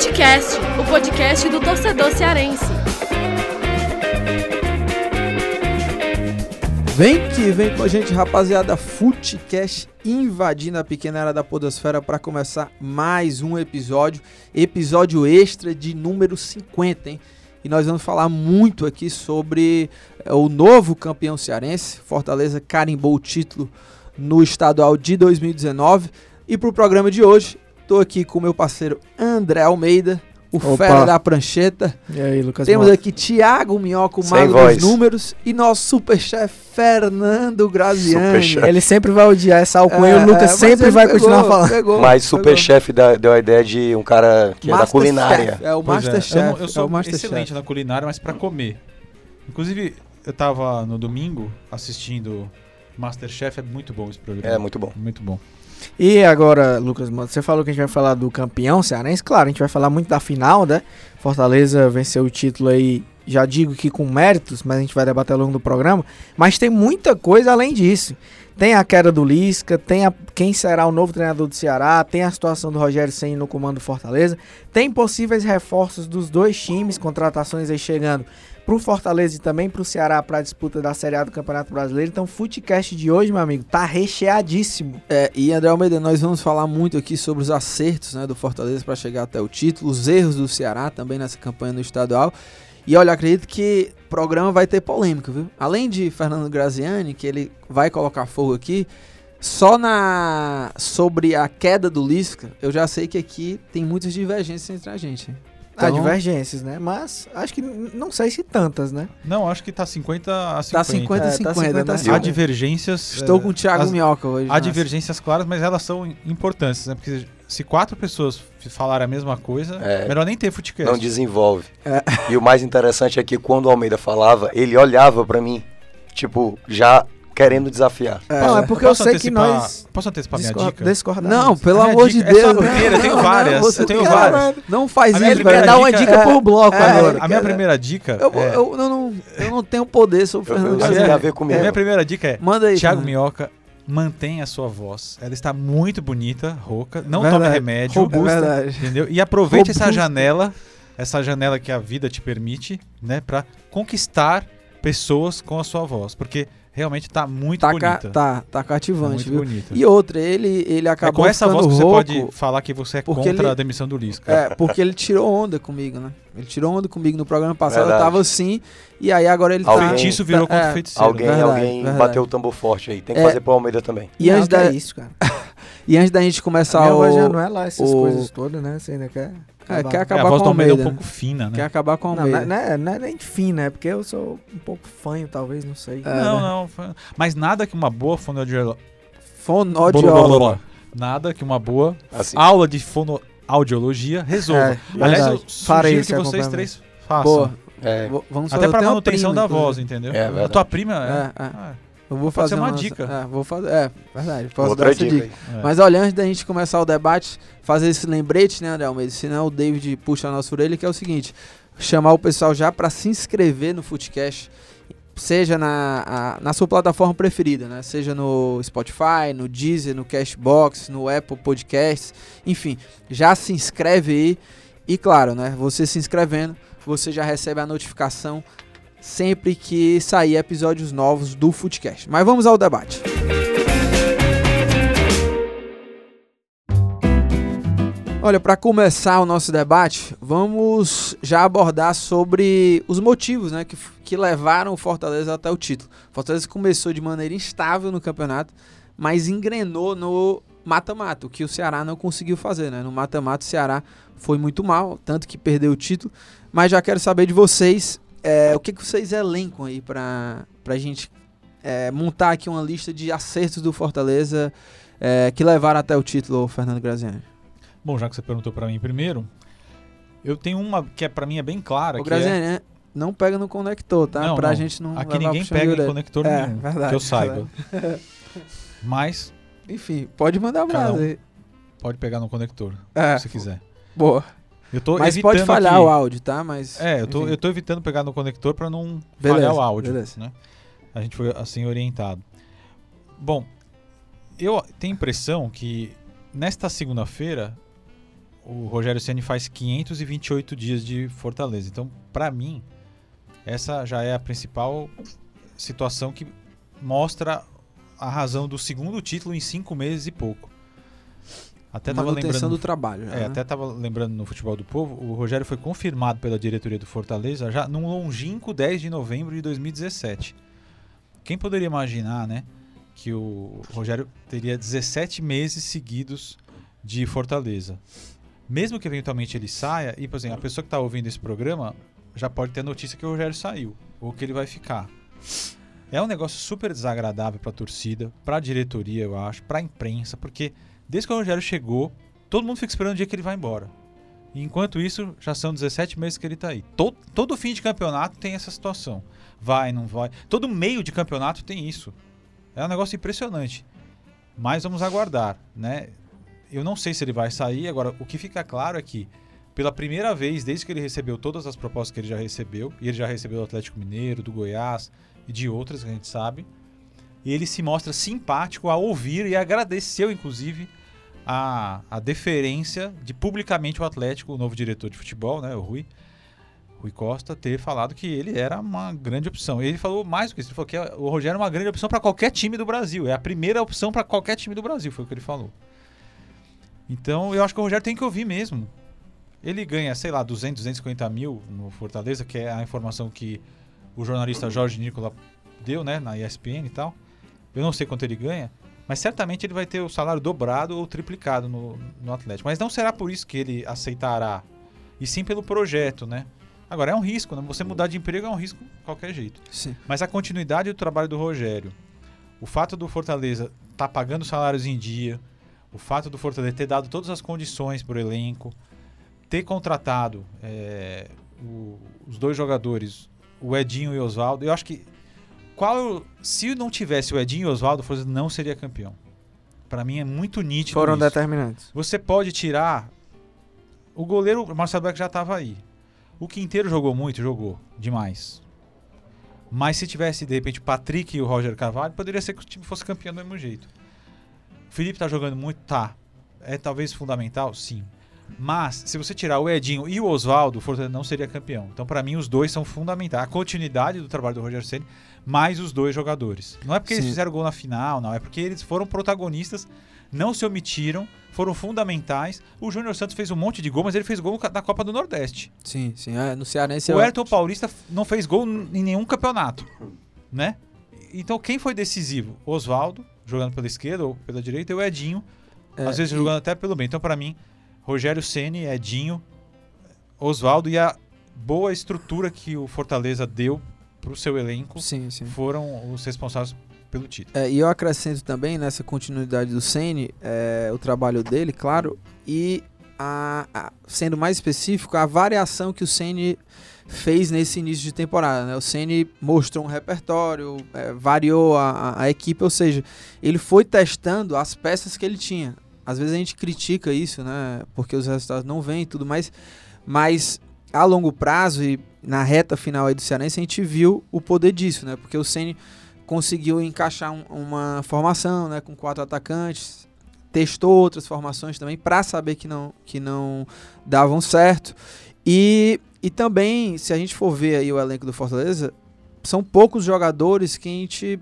Futecast, o podcast do torcedor cearense. Vem que vem com a gente, rapaziada. Futecast invadindo a pequena área da Podosfera para começar mais um episódio, episódio extra de número 50, hein? E nós vamos falar muito aqui sobre é, o novo campeão cearense. Fortaleza carimbou o título no estadual de 2019. E para o programa de hoje, estou aqui com meu parceiro André Almeida, o Opa. fera da prancheta. E aí, Lucas Temos Mota? aqui Thiago Minhoca, o Sem mago voz. dos números, e nosso superchefe Fernando Graziani. Superchefe. Ele sempre vai odiar essa alcunha e o Lucas É, sempre vai pegou, continuar falando. pegou, Mas pegou. Superchef dá- deu a ideia de um cara que é da culinária. É o é. Masterchef. Eu, não- eu é sou o Masterchef. excelente na culinária, mas pra comer. Inclusive, eu tava no domingo assistindo Masterchef, é muito bom esse programa. É muito bom. Muito bom. E agora, Lucas você falou que a gente vai falar do campeão cearense. Claro, a gente vai falar muito da final, né? Fortaleza venceu o título aí, já digo que com méritos, mas a gente vai debater ao longo do programa. Mas tem muita coisa além disso. Tem a queda do Lisca, tem a, quem será o novo treinador do Ceará, tem a situação do Rogério Senna no comando do Fortaleza, tem possíveis reforços dos dois times, contratações aí chegando pro Fortaleza e também pro Ceará para a disputa da Série A do Campeonato Brasileiro. Então, Futecast de hoje, meu amigo, tá recheadíssimo. É, e André Almeida, nós vamos falar muito aqui sobre os acertos né, do Fortaleza para chegar até o título, os erros do Ceará também nessa campanha no estadual. E olha, acredito que o programa vai ter polêmica, viu? Além de Fernando Graziani, que ele vai colocar fogo aqui, só na sobre a queda do Lisca, eu já sei que aqui tem muitas divergências entre a gente. Há Então- divergências, né? Mas acho que não sei se tantas, né? Não, acho que tá 50 a 50. Tá 50 É, e tá 50, 50, né? Há divergências. Estou é, com o Thiago as- Minhoca hoje. Há né? divergências claras, mas elas são importantes, né? Porque se quatro pessoas falarem a mesma coisa, É. melhor nem ter futecast. Não desenvolve. É. E o mais interessante é que quando o Almeida falava, ele olhava pra mim, tipo, já querendo desafiar. É. não, é porque eu Posso sei que antecipar- nós Posso antecipar minha discor- dica? discordamos. Não, pelo A amor de é só Deus. a primeira, eu tenho não, várias, você eu tenho várias. Não faz A isso, velho. Dá uma dica- dica por bloco É, agora. A minha primeira dica Eu, é... eu, não, não, eu não tenho poder sobre o Eu, eu, Fernando Graziani. tem a ver A comigo. minha primeira dica é Manda aí. Thiago. Minhoca, mantenha a sua voz. Ela está muito bonita, rouca. Não Verdade. tome remédio. É verdade. Entendeu? E aproveite essa Robusta. janela, essa janela que a vida te permite, né, para conquistar pessoas com a sua voz, porque realmente tá muito Tá, ca- bonita. tá, tá Tá cativante, muito viu? bonita. E outra, ele, ele é acabou com essa voz que você pode falar que você é contra ele- a demissão do Lisca. É, porque ele tirou onda comigo, né? Ele tirou onda comigo no programa passado, Verdade. eu tava assim, e aí agora ele O Alguém- tá... feitiço virou tá- contra é, o feiticeiro. Alguém, Verdade, alguém verdade. bateu o tambor forte aí. Tem que É. fazer pro Almeida também. E, antes da, é isso, cara. e antes da gente A começar minha o... já não é lá essas o- coisas todas, né? Você ainda quer É, acabar. quer É, acabar a voz com o Almeida é um Almeida. pouco fina, né? Quer acabar com o Não, não, Almeida. é, não, é, não é nem fina, é porque eu sou um pouco fanho, talvez, não sei. É, não, né? não. Mas nada que uma boa fonoaudióloga... Fonoaudiólogo. Nada que uma boa Assim. aula de fonoaudiologia resolva. É, Aliás, eu sugiro que vocês três façam. Boa. É, Vamos Até uma manutenção prima, da voz, entendeu? É a tua prima É, é. Ah, Eu vou fazer uma uma dica. É, vou fazer. É, verdade. Posso outra dar essa dica dica. é. Mas olha, antes da gente começar o debate, fazer esse lembrete, né, André Almeida? Senão o David puxa a nossa orelha, que é o seguinte: chamar o pessoal já para se inscrever no Footcast, seja na, a- na sua plataforma preferida, né? Seja no Spotify, no Deezer, no Cashbox, no Apple Podcasts, enfim, já se inscreve aí. E claro, né? Você se inscrevendo, você já recebe a notificação sempre que sair episódios novos do Footcast. Mas vamos ao debate. Olha, para começar o nosso debate, vamos já abordar sobre os motivos né, que, que levaram o Fortaleza até o título. O Fortaleza começou de maneira instável no campeonato, mas engrenou no mata-mata, o que o Ceará não conseguiu fazer. Né? No mata-mata, o Ceará foi muito mal, tanto que perdeu o título. Mas já quero saber de vocês é, o que, que vocês elencam aí para a gente é, montar aqui uma lista de acertos do Fortaleza é, que levaram até o título, Fernando Graziani. Bom, já que você perguntou pra mim primeiro, eu tenho uma que é para mim é bem clara, Ô, que Graziani, é... né? não pega no conector, tá? Não, pra não. gente não Aqui ninguém pega orelha. conector É, nenhum, verdade, que eu saiba. Mas Enfim, pode mandar um abraço um. aí. pode pegar no conector, É, se quiser. boa. Eu tô Mas pode falhar aqui- o áudio, tá? Mas. É, eu tô, enfim. eu tô evitando pegar no conector pra não Beleza, falhar o áudio. beleza. Né? A gente foi assim orientado. Bom, eu tenho a impressão que nesta segunda-feira o Rogério Ceni faz 528 dias de Fortaleza. Então, para mim, essa já é a principal situação que mostra a razão do segundo título em cinco meses e pouco. Até tava lembrando do trabalho. já, é, né? até estava lembrando no Futebol do Povo, o Rogério foi confirmado pela diretoria do Fortaleza já num longínquo 10 de novembro de 2017. Quem poderia imaginar, né, que o Rogério teria 17 meses seguidos de Fortaleza? Mesmo que eventualmente ele saia, e por exemplo, a pessoa que está ouvindo esse programa já pode ter notícia que o Rogério saiu, ou que ele vai ficar. É um negócio super desagradável para a torcida, para a diretoria, eu acho, para a imprensa, porque desde que o Rogério chegou, todo mundo fica esperando o dia que ele vai embora. E enquanto isso, já são 17 meses que ele tá aí. Todo, todo fim de campeonato tem essa situação. Vai, não vai. Todo meio de campeonato tem isso. É um negócio impressionante. Mas vamos aguardar, né? Eu não sei se ele vai sair. Agora, o que fica claro é que, pela primeira vez, desde que ele recebeu todas as propostas que ele já recebeu, e ele já recebeu do Atlético Mineiro, do Goiás e de outras que a gente sabe, ele se mostra simpático a ouvir e agradeceu, inclusive, a, a deferência de publicamente o Atlético, o novo diretor de futebol, né, o Rui, Rui Costa, ter falado que ele era uma grande opção. Ele falou mais do que isso, ele falou que o Rogério é uma grande opção para qualquer time do Brasil. É a primeira opção para qualquer time do Brasil, foi o que ele falou. Então eu acho que o Rogério tem que ouvir mesmo. Ele ganha, sei lá, 200, 250 mil no Fortaleza, que é a informação que o jornalista Jorge Nicola deu, né, na ESPN e tal. Eu não sei quanto ele ganha, mas certamente ele vai ter o salário dobrado ou triplicado no, no Atlético. Mas não será por isso que ele aceitará, e sim pelo projeto, né? Agora é um risco, né? Você mudar de emprego é um risco de qualquer jeito. Sim. Mas a continuidade do trabalho do Rogério, o fato do Fortaleza estar tá pagando salários em dia, o fato do Fortaleza ter dado todas as condições para o elenco, ter contratado é, o, os dois jogadores, o Edinho e o Oswaldo, eu acho que qual se não tivesse o Edinho e o Oswaldo, o Fortaleza não seria campeão. Para mim é muito nítido Foram isso. determinantes. Você pode tirar o goleiro, o Marcelo Beck já estava aí. O Quinteiro jogou muito, jogou demais. Mas se tivesse, de repente, o Patrick e o Roger Carvalho, poderia ser que o time fosse campeão do mesmo jeito. O Felipe tá jogando muito, tá. É talvez fundamental, sim. Mas, se você tirar o Edinho e o Oswaldo, o Fortaleza não seria campeão. Então, para mim, os dois são fundamentais. A continuidade do trabalho do Roger Ceni mais os dois jogadores. Não é porque eles Sim. fizeram gol na final, não. É porque eles foram protagonistas, não se omitiram, foram fundamentais. O Júnior Santos fez um monte de gol, mas ele fez gol na Copa do Nordeste. Sim, sim. É, no Cearense O Ayrton Paulista não fez gol em nenhum campeonato, né? Então quem foi decisivo? Oswaldo, jogando pela esquerda ou pela direita, e o Edinho, É, às vezes e- jogando até pelo bem. Então para mim, Rogério Ceni, Edinho, Oswaldo e a boa estrutura que o Fortaleza deu para o seu elenco Sim, sim. foram os responsáveis pelo título. É, e eu acrescento também nessa continuidade do Ceni é, o trabalho dele, claro, e a- a- sendo mais específico, a variação que o Ceni fez nesse início de temporada. né? O Ceni mostrou um repertório, é, variou a, a- equipe, ou seja, ele foi testando as peças que ele tinha. Às vezes a gente critica isso, né? Porque os resultados não vêm e tudo mais, mas a longo prazo e na reta final aí do Cearense a gente viu o poder disso, né? Porque o Ceni conseguiu encaixar um- uma formação, né, com quatro atacantes, testou outras formações também para saber que não que não davam certo. E, e também, se a gente for ver aí o elenco do Fortaleza, são poucos jogadores que a gente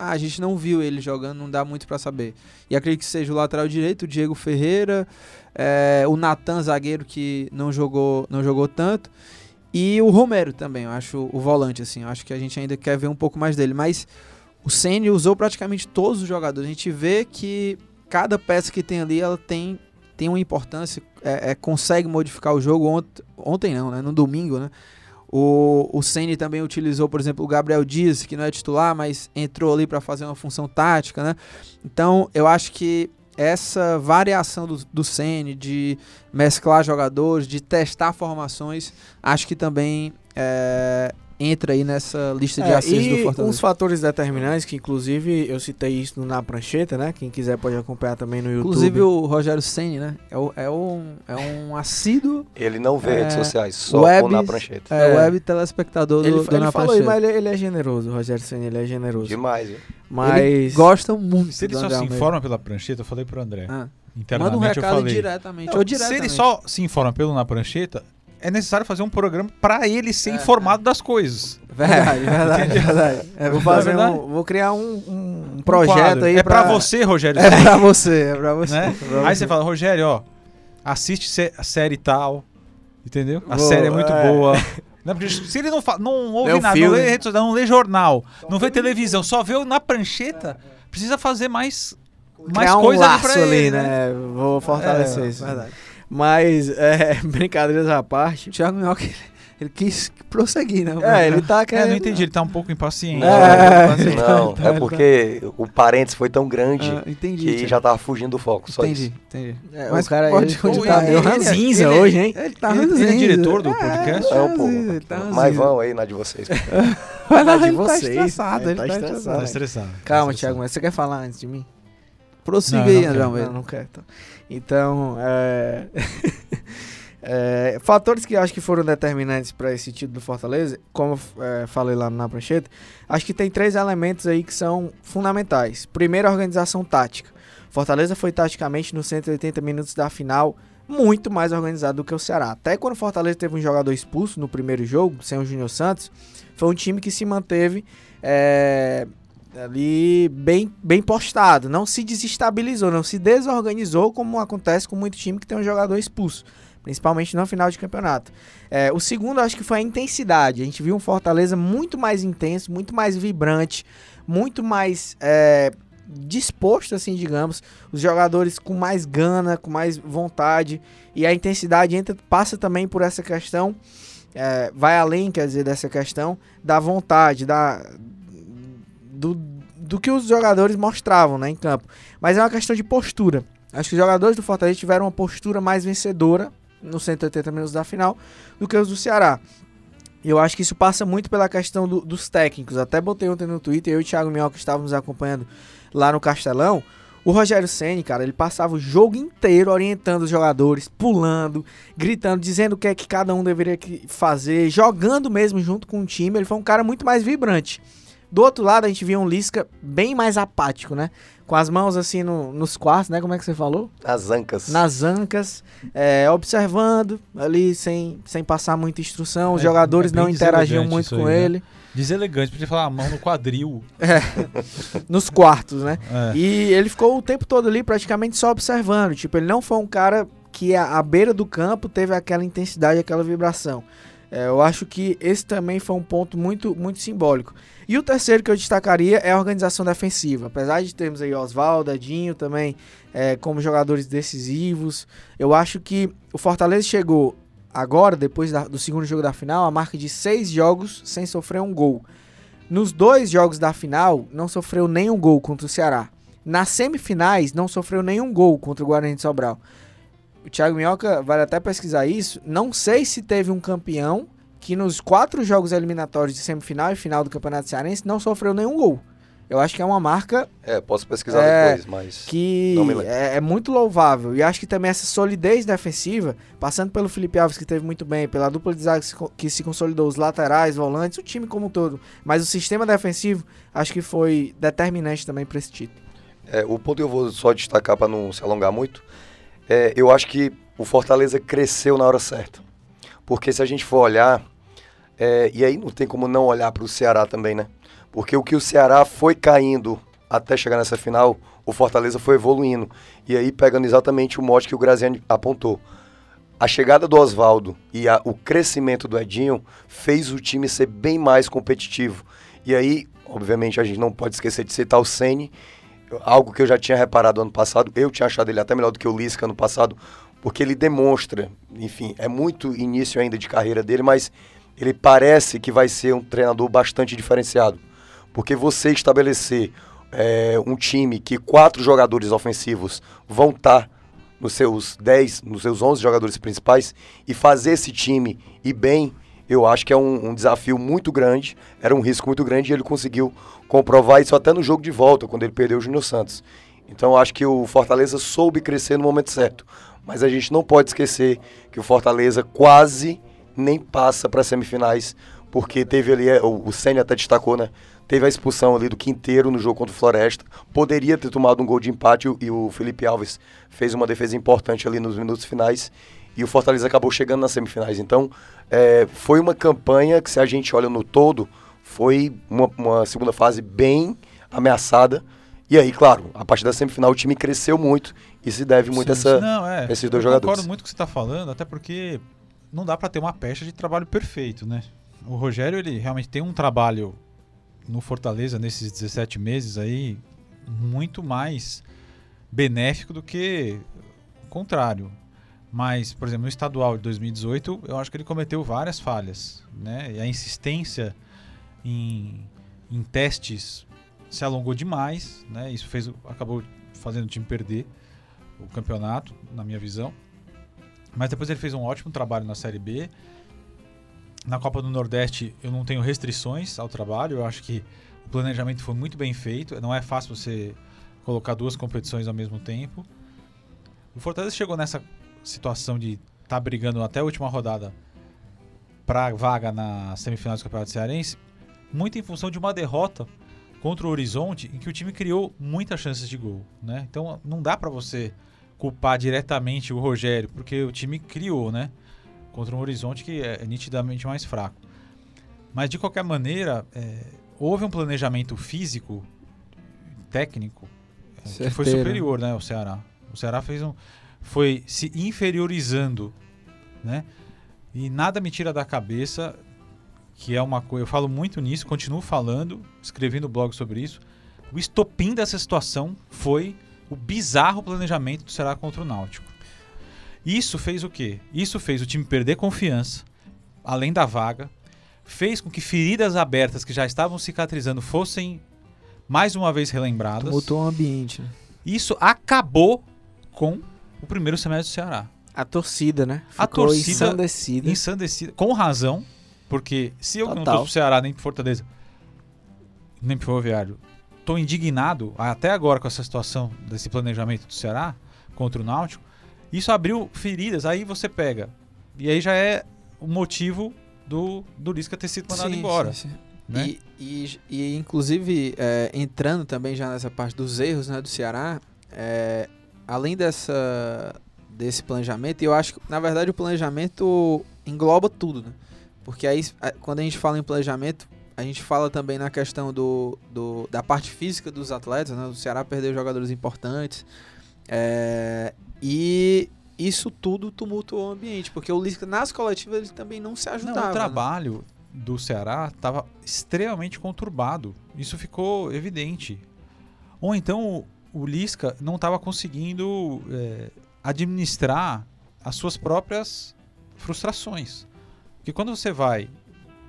ah, a gente não viu ele jogando, não dá muito para saber. E acredito que seja o lateral direito, o Diego Ferreira, é, o Natan zagueiro que não jogou não jogou tanto. E o Romero também, eu acho o volante, assim. Eu acho que a gente ainda quer ver um pouco mais dele. Mas o Ceni usou praticamente todos os jogadores. A gente vê que cada peça que tem ali, ela tem, tem uma importância, é, é, consegue modificar o jogo. Ont ontem não, né? No domingo, né? O, o Ceni também utilizou, por exemplo, o Gabriel Dias, que não é titular, mas entrou ali para fazer uma função tática, né? Então, eu acho que essa variação do, do Ceni de mesclar jogadores, de testar formações, acho que também é, entra aí nessa lista de É, acertos do Fortaleza. uns fatores determinantes, que inclusive eu citei isso no na prancheta, né? Quem quiser pode acompanhar também no YouTube. Inclusive o Rogério Ceni, né? É, o- é um, é um assíduo Ele não vê É, redes sociais, só web- na prancheta. é, É. web telespectador do, ele, do ele Na falou, Prancheta. mas ele, ele é generoso, o Rogério Senna, ele é generoso. Demais, viu? Mas Ele gosta muito Se ele do só André se Almeida. informa pela prancheta, eu falei pro André. Ah, internamente Manda um eu recado falei. diretamente. Não, ou se diretamente. ele só se informa pelo Na Prancheta, é necessário fazer um programa pra ele ser É, informado das coisas. Verdade, verdade, verdade. É, vou fazer é um, verdade? vou criar um, um Um projeto aí É pra você, Rogério. É pra você, é pra você. né? é pra Aí você fala, Rogério, ó, assiste a série tal, entendeu? A Boa, série é muito é. boa. Não, porque se ele não, não ouve o nada, filme. não lê rede social, não lê jornal, não vê televisão, só vê o na prancheta, precisa fazer mais, mais criar um coisa ali laço pra ali, ele, né? Vou fortalecer É, isso. Verdade. Mas, é, brincadeiras à parte. O Thiago Minhoca, ele, ele quis prosseguir, né? É, ele tá É, querendo. não entendi, ele tá um pouco impaciente. É, Não, tá, é porque o parênteses foi tão grande Ah, entendi. que Thiago. já tava fugindo do foco. Só entendi, isso. entendi. É, Mas o cara pode ele, tá meio Ele- ranzinza ele- hoje, hein? Ele tá Ele- ele é ranzinza. diretor do podcast? É um pouco. Ele tá ranzinza. Mas vão aí na de vocês. Vai lá, de ele tá vocês. estressado, É, ele tá tá estressado. Tá tá Calma. Thiago, mas você quer falar antes de mim? Prossiga Não, aí, não André quero. Almeida. Não, não quero. Então, então é... é, fatores que acho que foram determinantes para esse título do Fortaleza, como eu é, falei lá na prancheta, acho que tem três elementos aí que são fundamentais. Primeiro, a organização tática. Fortaleza foi taticamente nos 180 minutos da final muito mais organizado do que o Ceará. Até quando o Fortaleza teve um jogador expulso no primeiro jogo, sem o Júnior Santos, foi um time que se manteve é, ali bem, bem postado, não se desestabilizou, não se desorganizou como acontece com muito time que tem um jogador expulso, principalmente no final de campeonato. É, o segundo, acho que foi a intensidade. A gente viu um Fortaleza muito mais intenso, muito mais vibrante, muito mais é, disposto, assim, digamos, os jogadores com mais gana, com mais vontade, e a intensidade entra, passa também por essa questão, é, vai além, quer dizer, dessa questão da vontade, da, do, do que os jogadores mostravam né, em campo. Mas é uma questão de postura. Acho que os jogadores do Fortaleza tiveram uma postura mais vencedora nos 180 minutos da final do que os do Ceará. Eu acho que isso passa muito pela questão do- dos técnicos. Até botei ontem no Twitter, eu e o Thiago Minhoca estávamos acompanhando lá no Castelão. O Rogério Ceni, cara, ele passava o jogo inteiro orientando os jogadores, pulando, gritando, dizendo o que é que cada um deveria fazer, jogando mesmo junto com o time. Ele foi um cara muito mais vibrante. Do outro lado, a gente via um Lisca bem mais apático, né? Com as mãos assim no- nos quartos, né? Como é que você falou? As ancas. Nas ancas, é, observando ali sem, sem passar muita instrução. Os É, jogadores é não interagiam muito com aí, né? ele. Deselegante, podia falar a mão no quadril. Nos quartos, né? É. E ele ficou o tempo todo ali praticamente só observando. Tipo, ele não foi um cara que à à beira do campo teve aquela intensidade, aquela vibração. É, eu acho que esse também foi um ponto muito, muito simbólico. E o terceiro que eu destacaria é a organização defensiva. Apesar de termos aí Oswaldo, Edinho também é, como jogadores decisivos, eu acho que o Fortaleza chegou agora, depois da- do segundo jogo da final, a marca de seis jogos sem sofrer um gol. Nos dois jogos da final, não sofreu nenhum gol contra o Ceará. Nas semifinais, não sofreu nenhum gol contra o Guarani de Sobral. O Thiago Minhoca vale até pesquisar isso. Não sei se teve um campeão que nos quatro jogos eliminatórios de semifinal e final do Campeonato Cearense não sofreu nenhum gol. Eu acho que é uma marca É, posso pesquisar É, depois, mas. que é, é muito louvável. E acho que também essa solidez defensiva, passando pelo Felipe Alves, que teve muito bem, pela dupla de zaga que se co- que se consolidou, os laterais, volantes, o time como um todo. Mas o sistema defensivo, acho que foi determinante também para esse título. É, o ponto que eu vou só destacar para não se alongar muito, é, eu acho que o Fortaleza cresceu na hora certa. Porque se a gente for olhar, é, e aí não tem como não olhar para o Ceará também, né? Porque o que o Ceará foi caindo até chegar nessa final, o Fortaleza foi evoluindo. E aí pegando exatamente o mote que o Graziani apontou. A chegada do Oswaldo e a- o crescimento do Edinho fez o time ser bem mais competitivo. E aí, obviamente, a gente não pode esquecer de citar o Ceni, algo que eu já tinha reparado ano passado. Eu tinha achado ele até melhor do que o Lisca ano passado, porque ele demonstra, enfim, é muito início ainda de carreira dele, mas ele parece que vai ser um treinador bastante diferenciado. Porque você estabelecer é, um time que quatro jogadores ofensivos vão estar nos seus 10, nos seus 11 jogadores principais e fazer esse time ir bem, eu acho que é um, um desafio muito grande, era um risco muito grande e ele conseguiu comprovar isso até no jogo de volta, quando ele perdeu o Júnior Santos. Então acho que o Fortaleza soube crescer no momento certo. Mas a gente não pode esquecer que o Fortaleza quase nem passa para semifinais, porque teve ali, é, o, o Senna até destacou, né? teve a expulsão ali do Quinteiro no jogo contra o Floresta, poderia ter tomado um gol de empate e o- Felipe Alves fez uma defesa importante ali nos minutos finais e o Fortaleza acabou chegando nas semifinais. Então, é, foi uma campanha que, se a gente olha no todo, foi uma, uma segunda fase bem ameaçada. E aí, claro, a partir da semifinal o time cresceu muito e se deve muito a essa. Não, é, esses dois eu jogadores. concordo muito com o que você está falando, até porque não dá para ter uma pecha de trabalho perfeito, né? O Rogério, ele realmente tem um trabalho no Fortaleza nesses 17 meses aí muito mais benéfico do que o contrário. Mas, por exemplo, no estadual de 2018, eu acho que ele cometeu várias falhas, né? E a insistência em, em testes se alongou demais, né? Isso fez, acabou fazendo o time perder o campeonato, na minha visão. Mas depois ele fez um ótimo trabalho na Série B. Na Copa do Nordeste eu não tenho restrições ao trabalho, eu acho que o planejamento foi muito bem feito. Não é fácil você colocar duas competições ao mesmo tempo. O Fortaleza chegou nessa situação de estar tá brigando até a última rodada para vaga na semifinal do Campeonato Cearense, muito em função de uma derrota contra o Horizonte, em que o time criou muitas chances de gol, né? Então não dá para você culpar diretamente o Rogério, porque o time criou, né? Contra um Horizonte que é nitidamente mais fraco. Mas de qualquer maneira, é, houve um planejamento físico, técnico, é, que foi superior, né? O Ceará. O Ceará fez um, foi se inferiorizando, né? E nada me tira da cabeça que é uma coisa. Eu falo muito nisso, continuo falando, escrevi no blog sobre isso. O estopim dessa situação foi o bizarro planejamento do Ceará contra o Náutico. Isso fez o quê? Isso fez o time perder confiança, além da vaga, fez com que feridas abertas que já estavam cicatrizando fossem mais uma vez relembradas. Tumultuou o ambiente. né? Isso acabou com o primeiro semestre do Ceará. A torcida, né? A Ficou torcida- ensandecida. Ensandecida, com razão, porque se eu que não Total. tô pro Ceará, nem pro Fortaleza, nem pro Ferroviário, tô indignado até agora com essa situação desse planejamento do Ceará contra o Náutico, isso abriu feridas, aí você pega. E aí já é o motivo do, do Lisca ter sido mandado Sim, embora. sim, sim. né? E, e, e, inclusive, é, entrando também já nessa parte dos erros né, do Ceará, é, além dessa, desse planejamento, eu acho que, na verdade, o planejamento engloba tudo, né? Porque aí, a- quando a gente fala em planejamento, a gente fala também na questão do, do- da parte física dos atletas, né? O Ceará perdeu jogadores importantes. é, e isso tudo tumultuou o ambiente, porque o Lisca, nas coletivas, ele também não se ajudava. Não, o né? trabalho do Ceará estava extremamente conturbado. Isso ficou evidente. Ou então o, o Lisca não estava conseguindo é, administrar as suas próprias frustrações. Porque quando você vai.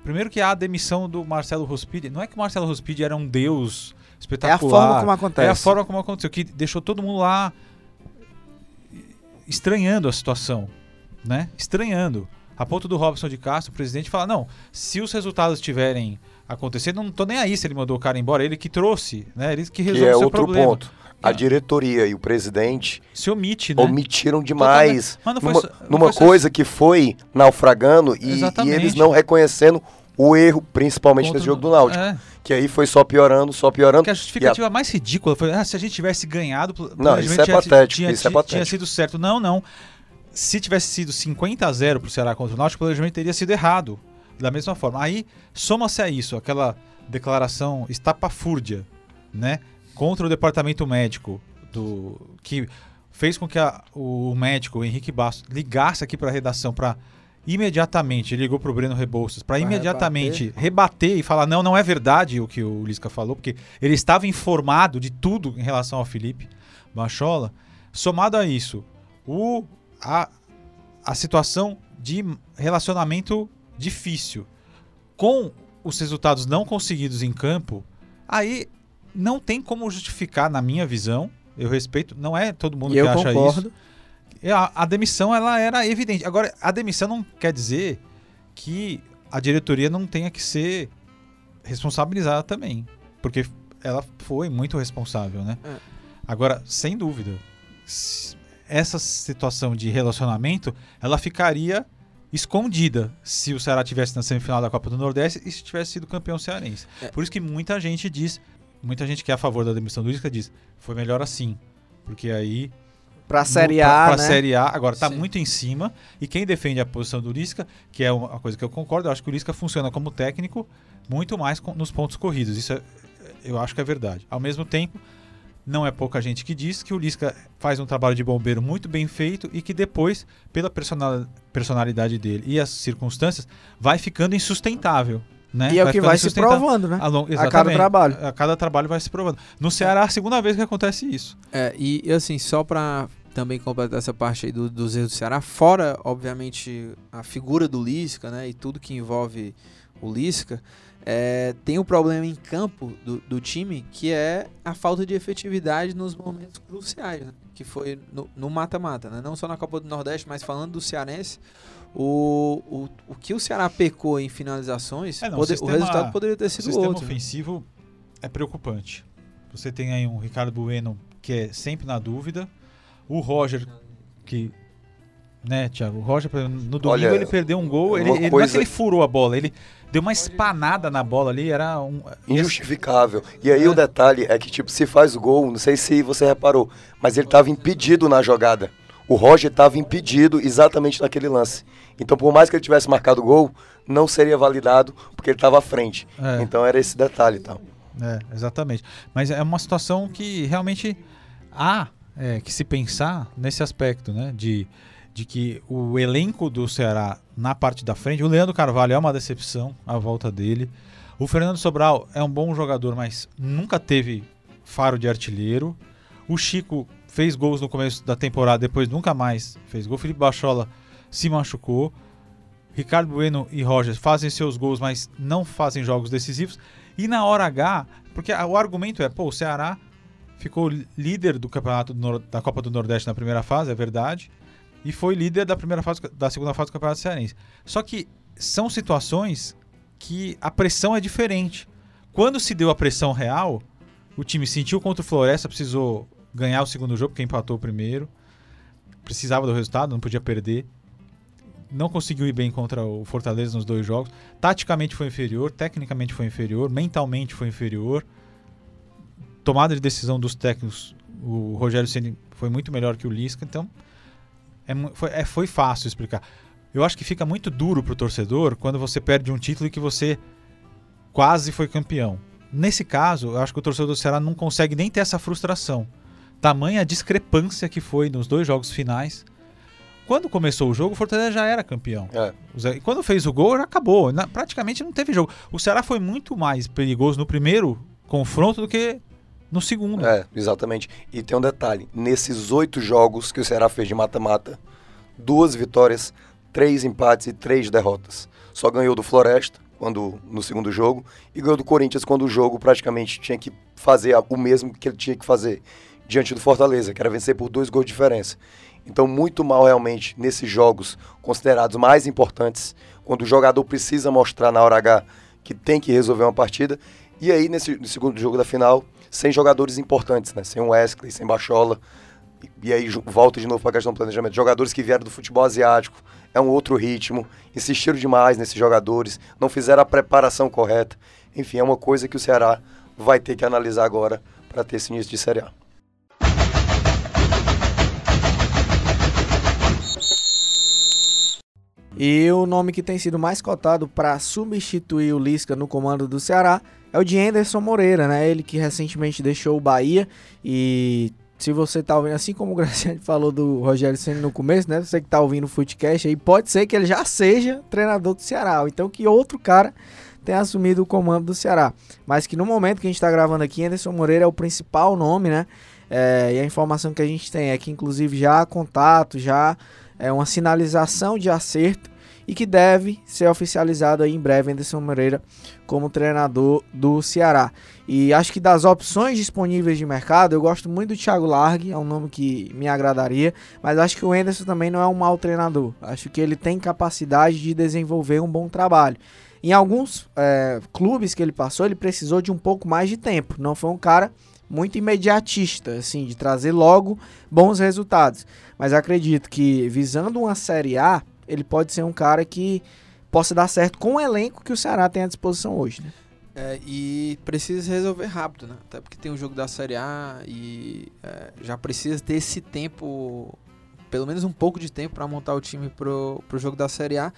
Primeiro que há a demissão do Marcelo Rospide. Não é que o Marcelo Rospide era um deus É a espetacular. forma como acontece. É a forma como aconteceu, que deixou todo mundo lá estranhando a situação, né? Estranhando. A ponto do Robson de Castro, o presidente, falar: não, se os resultados tiverem acontecido, não tô nem aí se ele mandou o cara embora, ele que trouxe, né? Ele que Que resolveu é o seu outro problema. ponto. A Ah. diretoria e o presidente Se omite, né? omitiram demais Mas não foi numa, só- não numa foi só coisa que foi naufragando e, e eles não reconhecendo o erro, principalmente contra nesse jogo do Náutico. É, Que aí foi só piorando, só piorando. porque a justificativa mais ridícula foi: ah, se a gente tivesse ganhado, o Não, isso é tinha, patético, tinha, isso é tinha patético. sido certo. Não, não. Se tivesse sido 50 a 0 pro Ceará contra o Náutico, o planejamento teria sido errado. Da mesma forma. Aí, soma-se a isso, aquela declaração estapafúrdia, né? Contra o departamento médico, do que fez com que a- o médico, o Henrique Bastos, ligasse aqui para a redação para imediatamente, ele ligou pro Breno Rebouças, para imediatamente rebater. e falar, não, não é verdade o que o Lisca falou, porque ele estava informado de tudo em relação ao Felipe Bachola. Somado a isso, o, a, a situação de relacionamento difícil com os resultados não conseguidos em campo, aí não tem como justificar, na minha visão, eu respeito, não é todo mundo E que acha concordo. isso. A, a demissão ela era evidente. Agora, a demissão não quer dizer que a diretoria não tenha que ser responsabilizada também, porque ela foi muito responsável, né? É. Agora, sem dúvida, essa situação de relacionamento, ela ficaria escondida se o Ceará tivesse na semifinal da Copa do Nordeste e se tivesse sido campeão cearense. É. Por isso que muita gente diz, muita gente que é a favor da demissão do Lisca diz, foi melhor assim, porque aí Pra Série no- pra, A, pra né? Série A, agora tá Sim. muito em cima. E quem defende a posição do Lisca, que é uma coisa que eu concordo, eu acho que o Lisca funciona como técnico muito mais com- nos pontos corridos. Isso é- eu acho que é verdade. Ao mesmo tempo, não é pouca gente que diz que o Lisca faz um trabalho de bombeiro muito bem feito e que depois, pela personal- personalidade dele e as circunstâncias, vai ficando insustentável. Né? E é o que vai se provando, né? A, long- A cada trabalho. A cada trabalho vai se provando. No Ceará, é a segunda vez que acontece isso. É, e assim, só pra também completar essa parte aí do- dos erros do Ceará, fora, obviamente, a figura do Lisca, né, e tudo que envolve o Lisca, é, tem um problema em campo do, do time, que é a falta de efetividade nos momentos cruciais, né, que foi no no mata-mata, né, não só na Copa do Nordeste, mas falando do Cearense, o, o, o que o Ceará pecou em finalizações, É, não, o pode- o, sistema- resultado poderia ter O sido sistema outro. ofensivo é preocupante. Você tem aí um Ricardo Bueno que é sempre na dúvida. O Roger, que. Né, Thiago? O Roger, no domingo, Olha, ele perdeu um gol. Ele, ele- Não é coisa- que ele furou a bola, ele deu uma espanada na bola ali. Era um. Injustificável. E aí É. o detalhe é que, tipo, se faz o gol, não sei se você reparou, mas ele estava impedido na jogada. O Roger estava impedido exatamente naquele lance. Então, por mais que ele tivesse marcado o gol, não seria validado porque ele estava à frente. É. Então era esse detalhe e tal. É, exatamente. Mas é uma situação que realmente há é, que se pensar nesse aspecto, né? De, de que o elenco do Ceará na parte da frente, o Leandro Carvalho é uma decepção a volta dele. O Fernando Sobral é um bom jogador, mas nunca teve faro de artilheiro. O Chico fez gols no começo da temporada, depois nunca mais fez gol. Felipe Bachola se machucou. Ricardo Bueno e Roger fazem seus gols, mas não fazem jogos decisivos. E na hora H, porque o argumento é, pô, o Ceará ficou líder do campeonato do da Copa do Nordeste na primeira fase, é verdade, e foi líder da primeira fase da segunda fase do Campeonato Cearense. Só que são situações que a pressão é diferente. Quando se deu a pressão real, o time sentiu contra o Floresta, precisou ganhar o segundo jogo, porque empatou o primeiro. Precisava do resultado, não podia perder. Não conseguiu ir bem contra o Fortaleza nos dois jogos. Taticamente foi inferior, tecnicamente foi inferior, mentalmente foi inferior. Tomada de decisão dos técnicos, o Rogério Ceni foi muito melhor que o Lisca, então é, foi, é- foi fácil explicar. Eu acho que fica muito duro pro torcedor quando você perde um título e que você quase foi campeão. Nesse caso, eu acho que o torcedor do Ceará não consegue nem ter essa frustração. Tamanha discrepância que foi nos dois jogos finais. Quando começou o jogo, o Fortaleza já era campeão. É. E quando fez o gol, já acabou. Na- praticamente não teve jogo. O Ceará foi muito mais perigoso no primeiro confronto do que no segundo. É, exatamente. E tem um detalhe: nesses oito jogos que o Ceará fez de mata-mata, duas vitórias, três empates e três derrotas. Só ganhou do Floresta quando no segundo jogo e ganhou do Corinthians quando o jogo praticamente tinha que fazer o mesmo que ele tinha que fazer diante do Fortaleza, que era vencer por dois gols de diferença. Então, muito mal realmente nesses jogos considerados mais importantes, quando o jogador precisa mostrar na hora H que tem que resolver uma partida. E aí, nesse segundo jogo da final, sem jogadores importantes, né? Sem o Wesley, sem Bachola. E, e aí volta de novo para a questão do planejamento. Jogadores que vieram do futebol asiático, é um outro ritmo, insistiram demais nesses jogadores, não fizeram a preparação correta. Enfim, é uma coisa que o Ceará vai ter que analisar agora para ter esse início de Série A. E o nome que tem sido mais cotado para substituir o Lisca no comando do Ceará é o de Anderson Moreira, né? Ele que recentemente deixou o Bahia e se você tá ouvindo, assim como o Graciano falou do Rogério Ceni no começo, né? Você que tá ouvindo o Footcast aí, pode ser que ele já seja treinador do Ceará, então que outro cara tenha assumido o comando do Ceará. Mas que no momento que a gente tá gravando aqui, Anderson Moreira é o principal nome, né? É, e a informação que a gente tem é que inclusive já há contato, já é uma sinalização de acerto e que deve ser oficializado em breve Anderson Moreira como treinador do Ceará. E acho que das opções disponíveis de mercado, eu gosto muito do Thiago Largue, é um nome que me agradaria, mas acho que o Anderson também não é um mau treinador. Acho que ele tem capacidade de desenvolver um bom trabalho. Em alguns é, clubes que ele passou, ele precisou de um pouco mais de tempo. Não foi um cara muito imediatista, assim, de trazer logo bons resultados. Mas acredito que visando uma Série A, ele pode ser um cara que possa dar certo com o elenco que o Ceará tem à disposição hoje, né? É, e precisa resolver rápido, né? Até porque tem o jogo da Série A e é, já precisa ter esse tempo, pelo menos um pouco de tempo para montar o time pro, pro jogo da Série A.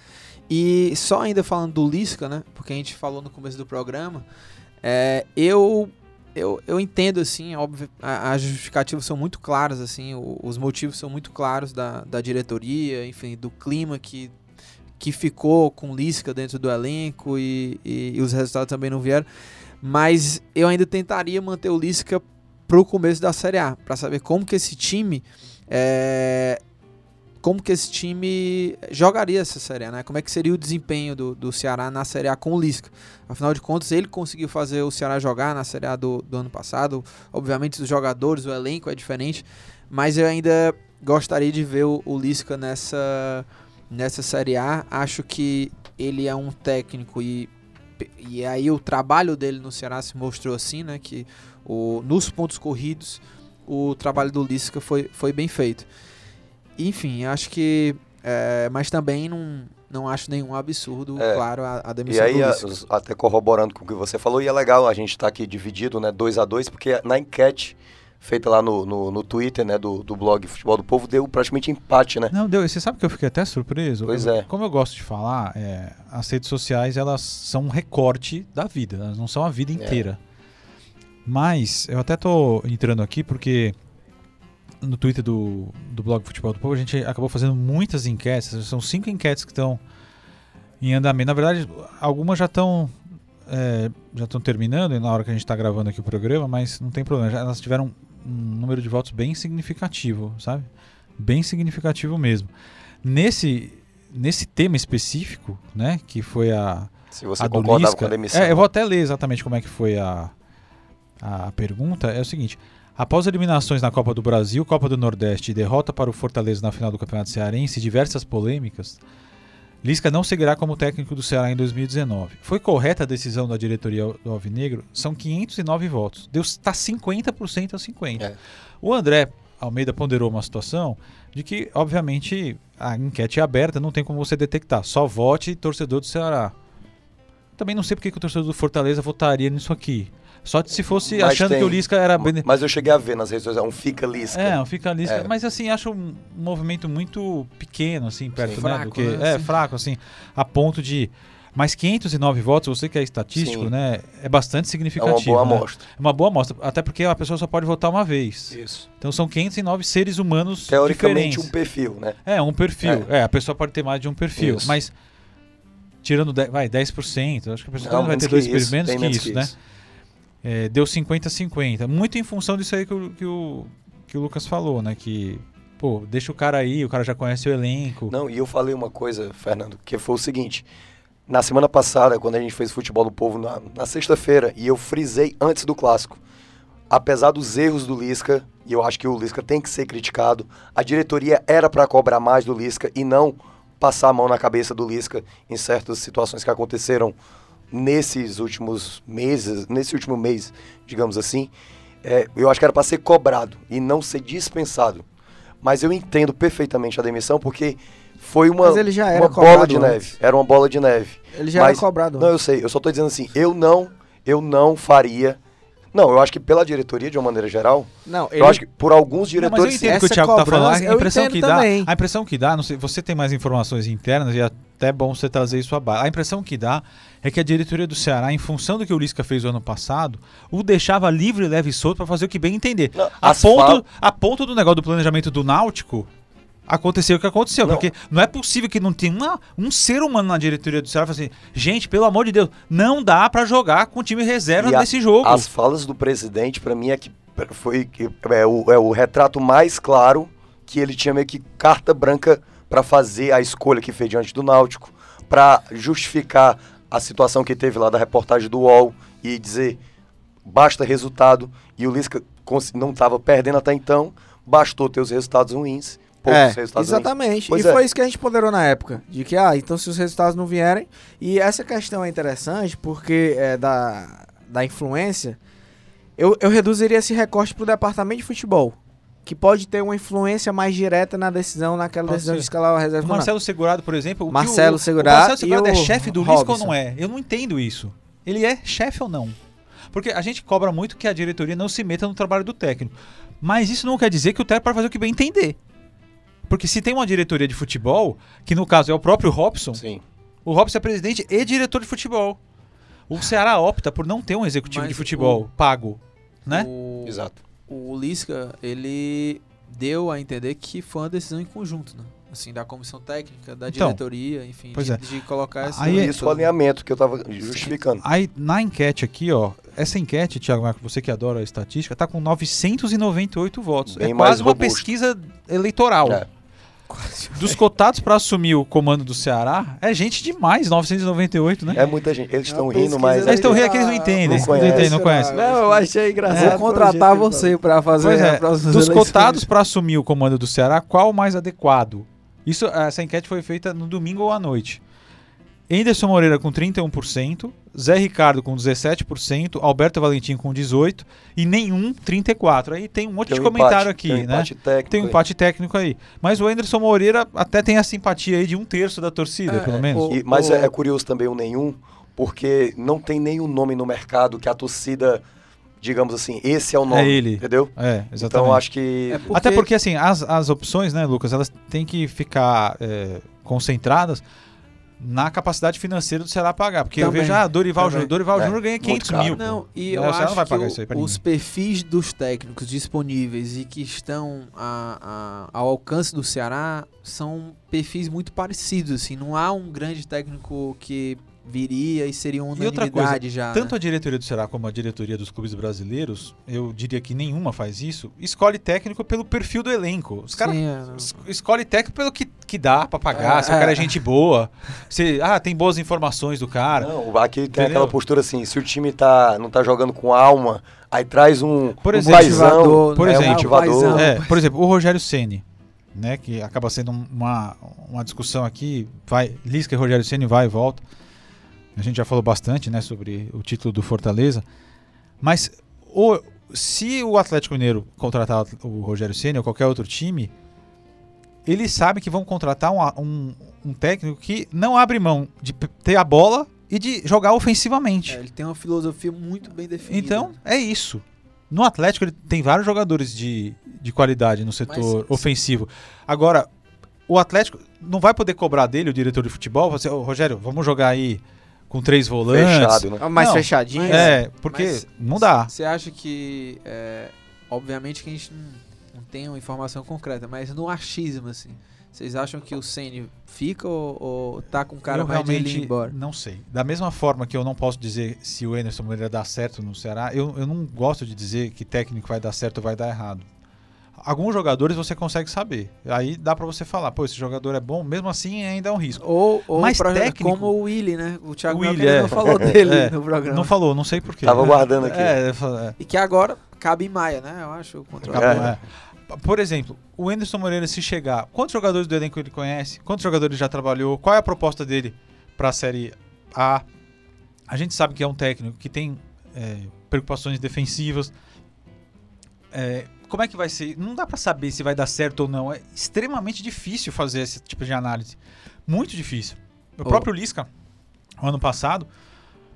E só ainda falando do Lisca, né? Porque a gente falou no começo do programa, é, eu, eu eu entendo assim, óbvio, as justificativas são muito claras assim, os motivos são muito claros da, da diretoria, enfim, do clima que que ficou com Lisca dentro do elenco e, e- e os resultados também não vieram. Mas eu ainda tentaria manter o Lisca pro começo da Série A, para saber como que esse time é, como que esse time jogaria essa Série né? Como é que seria o desempenho do, do Ceará na Série A com o Lisca. Afinal de contas, ele conseguiu fazer o Ceará jogar na Série A do, do ano passado. Obviamente, os jogadores, o elenco é diferente, mas eu ainda gostaria de ver o, o Lisca nessa nessa Série A. Acho que ele é um técnico e, e aí o trabalho dele no Ceará se mostrou assim, né? Que o, nos pontos corridos o trabalho do Lisca foi, foi bem feito. Enfim, acho que. é, mas também não, não acho nenhum absurdo, É. claro, a, a E demissão aí, do a- até corroborando com o que você falou, e é legal a gente estar aqui dividido, né, 2 a 2 porque na enquete feita lá no, no, no Twitter, né, do, do blog Futebol do Povo, deu praticamente empate, né? Não, deu. e Você sabe que eu fiquei até surpreso? Pois Eu- é. Como eu gosto de falar, é, as redes sociais elas são um recorte da vida, elas não são a vida inteira. Mas eu até tô entrando aqui porque no Twitter do, do blog Futebol do Povo a gente acabou fazendo muitas enquetes. São cinco enquetes que estão em andamento. Na verdade, algumas já estão é, já estão terminando na hora que a gente está gravando aqui o programa, mas não tem problema. Já, elas tiveram um número de votos bem significativo, sabe? Bem significativo mesmo. Nesse nesse tema específico, né, que foi a Se você a concordava com a demissão. É, eu vou até ler exatamente como é que foi a, a pergunta. É o seguinte: após eliminações na Copa do Brasil, Copa do Nordeste e derrota para o Fortaleza na final do Campeonato Cearense e diversas polêmicas, Lisca não seguirá como técnico do Ceará em 2019. Foi correta a decisão da diretoria do Alvinegro? São 509 votos. Deu está 50% a 50. É. O André Almeida ponderou uma situação de que, obviamente, a enquete é aberta, não tem como você detectar. Só vote torcedor do Ceará. Também não sei porque que o torcedor do Fortaleza votaria nisso aqui. Só se fosse Mas achando tem- que o Lisca era. Mas eu cheguei a ver nas redes sociais, um fica lisca. É, um fica Lisca. É. Mas assim, acho um, movimento muito pequeno, assim, perto, Sim. né? Fraco, do que, né? É, Sim. fraco, assim, a ponto de. Mas 509 votos, você que é estatístico, Sim. né? É bastante é significativo. uma boa né? amostra. É uma boa amostra. Até porque a pessoa só pode votar uma vez. Isso. Então são 509 seres humanos Teoricamente, diferentes. um perfil, né? É, um perfil. É. a pessoa pode ter mais de um perfil. Isso. Mas tirando, de- vai, 10%, acho que a pessoa Não, vai ter dois isso, perfis, menos que menos isso, que né? É, deu 50-50. Muito em função disso aí que o, que, o, que o Lucas falou, né? Que, pô, deixa o cara aí, o cara já conhece o elenco. Não, e eu falei uma coisa, Fernando, que foi o seguinte. Na semana passada, quando a gente fez futebol do povo na, na sexta-feira, e eu frisei antes do clássico, apesar dos erros do Lisca, e eu acho que o Lisca tem que ser criticado, a diretoria era para cobrar mais do Lisca e não passar a mão na cabeça do Lisca em certas situações que aconteceram nesses últimos meses, nesse último mês, digamos assim. É, eu acho que era para ser cobrado e não ser dispensado. Mas eu entendo perfeitamente a demissão porque foi uma, Mas ele já era uma bola de antes. neve. Era uma bola de neve. Ele já Mas- era cobrado. Não, eu sei, eu só tô dizendo assim, eu não, eu não faria. Não, eu acho que pela diretoria, de uma maneira geral, Não, eu acho que por alguns Não, mas eu diretores. entendo o que o Thiago tá falando. A impressão que dá, também. a impressão que dá, não sei, você tem mais informações internas e é até bom você trazer isso à base. A impressão que dá é que a diretoria do Ceará, em função do que o Lisca fez o ano passado, o deixava livre, leve e solto para fazer o que bem entender. Não, A ponto, fal- a ponto do negócio do planejamento do Náutico, aconteceu o que aconteceu. Não. Porque não é possível que não tenha uma- um ser humano na diretoria do Ceará assim, gente, pelo amor de Deus, não dá para jogar com o time reserva E a- nesse jogo. As falas do presidente, pra mim, é que foi é o, é o retrato mais claro que ele tinha meio que carta branca pra fazer a escolha que fez diante do Náutico, pra justificar a situação que teve lá da reportagem do UOL e dizer basta resultado. E o Lisca não estava perdendo até então, bastou ter os resultados ruins. Poucos É, resultados exatamente. E é. foi isso que a gente ponderou na época. De que, ah, então se os resultados não vierem. E essa questão é interessante porque é da, da influência. Eu, eu reduziria esse recorte pro departamento de futebol. que pode ter uma influência mais direta na decisão, naquela Pode decisão ser. de escalar o reserva. O. Marcelo Segurado, por exemplo. o que Marcelo o, Segurado O Marcelo Segurado e é o chefe do Lisca ou Robson. não é? Eu não entendo isso. Ele é chefe ou não? Porque a gente cobra muito que a diretoria não se meta no trabalho do técnico. Mas isso não quer dizer que o técnico pode fazer o que bem entender. Porque se tem uma diretoria de futebol, que no caso é o próprio Robson, Sim. o Robson é presidente e diretor de futebol. O Ceará opta por não ter um executivo Mas de futebol pago, né? O, Exato. o Lisca, ele deu a entender que foi uma decisão em conjunto, né? Assim, da comissão técnica, da Então, diretoria, enfim, pois de, é. de colocar essa... Aí é- Isso o alinhamento que eu tava justificando. Aí, na enquete aqui, ó, essa enquete, Thiago Marco, você que adora a estatística, tá com 998 votos. Bem é quase uma pesquisa eleitoral. É. Dos cotados pra assumir o comando do Ceará, é gente demais, 998, né? É muita gente. Eles estão rindo, mas. Eles estão rindo aqui, eles não entendem. Não Não, entendem, não conhecem. Não, eu achei engraçado. Vou contratar você pra fazer Pois é, dos eleições. cotados pra assumir o comando do Ceará, qual o mais adequado? Isso, essa enquete foi feita no domingo ou à noite. Anderson Moreira com 31%, Zé Ricardo com 17%, Alberto Valentim com 18% e nenhum 34%. Aí tem um monte Tem de um comentário empate, aqui, tem um né? empate técnico Tem um aí. empate técnico aí. Mas o Anderson Moreira até tem a simpatia aí de um terço da torcida, É, pelo menos. o- E- mas o- é, é curioso também o nenhum, porque não tem nenhum nome no mercado que a torcida, digamos assim, esse é o nome. É ele. Entendeu? É, exatamente. Então acho que. É porque- Até porque, assim, as, as opções, né, Lucas, elas têm que ficar é, concentradas na capacidade financeira do Ceará pagar. Porque eu Também, vejo, ah, Dorival. Júnior. Dorival É, Júnior ganha muito 500 caro. mil. Não, e Não, eu o Ceará acho não vai pagar o- isso aí pra os ninguém. perfis dos técnicos disponíveis e que estão a- a- ao alcance do Ceará são perfis muito parecidos, assim, não há um grande técnico que viria e seria uma E outra unanimidade já. Tanto né? a diretoria do Ceará como a diretoria dos clubes brasileiros, eu diria que nenhuma faz isso, escolhe técnico pelo perfil do elenco. Os caras é, escolhe técnico pelo que, que dá pra pagar, É, se o cara é é. gente boa, se ah, tem boas informações do cara. Não, aqui tem Entendeu? aquela postura assim, se o time tá, não tá jogando com alma, aí traz um, Por um exemplo, paizão, motivador, por né? exemplo, Um motivador. É, por exemplo, o Rogério Ceni, né, que acaba sendo uma, uma discussão aqui, vai, Lisca e Rogério Ceni vai e volta. A gente já falou bastante, né, sobre o título do Fortaleza. Mas o, se o Atlético Mineiro contratar o Rogério Ceni ou qualquer outro time, eles sabem que vão contratar um, um, um técnico que não abre mão de ter a bola e de jogar ofensivamente. É, ele tem uma filosofia muito bem definida. Então, é isso. No Atlético, ele tem vários jogadores de, de qualidade no setor Mas- ofensivo. Agora, o Atlético não vai poder cobrar dele, o diretor de futebol, você, "Ô, Rogério, vamos jogar aí com três volantes. Fechado, né? Ah, Mais Não, fechadinho. mas- É, porque Mas não dá. Você acha que, é, obviamente que a gente não, não tem uma informação concreta, mas no achismo, assim, vocês acham que o Ceni fica ou, ou tá com cara eu mais de ele ir realmente embora? não sei. Da mesma forma que eu não posso dizer se o Anderson Moreira dá certo no Ceará, eu, eu não gosto de dizer que técnico vai dar certo ou vai dar errado. Alguns jogadores você consegue saber. Aí dá pra você falar, pô, esse jogador é bom, mesmo assim ainda é um risco. Ou, ou Mas pra- técnico- como o Willy, né? O Thiago Willy, é. não falou dele É, no programa. Não falou, não sei porquê. Tava guardando aqui. É, é. E que agora cabe em Maia, né? Eu acho. O É. é. Por exemplo, o Anderson Moreira, se chegar, quantos jogadores do elenco ele conhece? Quantos jogadores já trabalhou? Qual é a proposta dele para a Série A? A gente sabe que é um técnico que tem é, preocupações defensivas. É, como é que vai ser? Não dá para saber se vai dar certo ou não. É extremamente difícil fazer esse tipo de análise. Muito difícil. O Oh. próprio Lisca, no ano passado,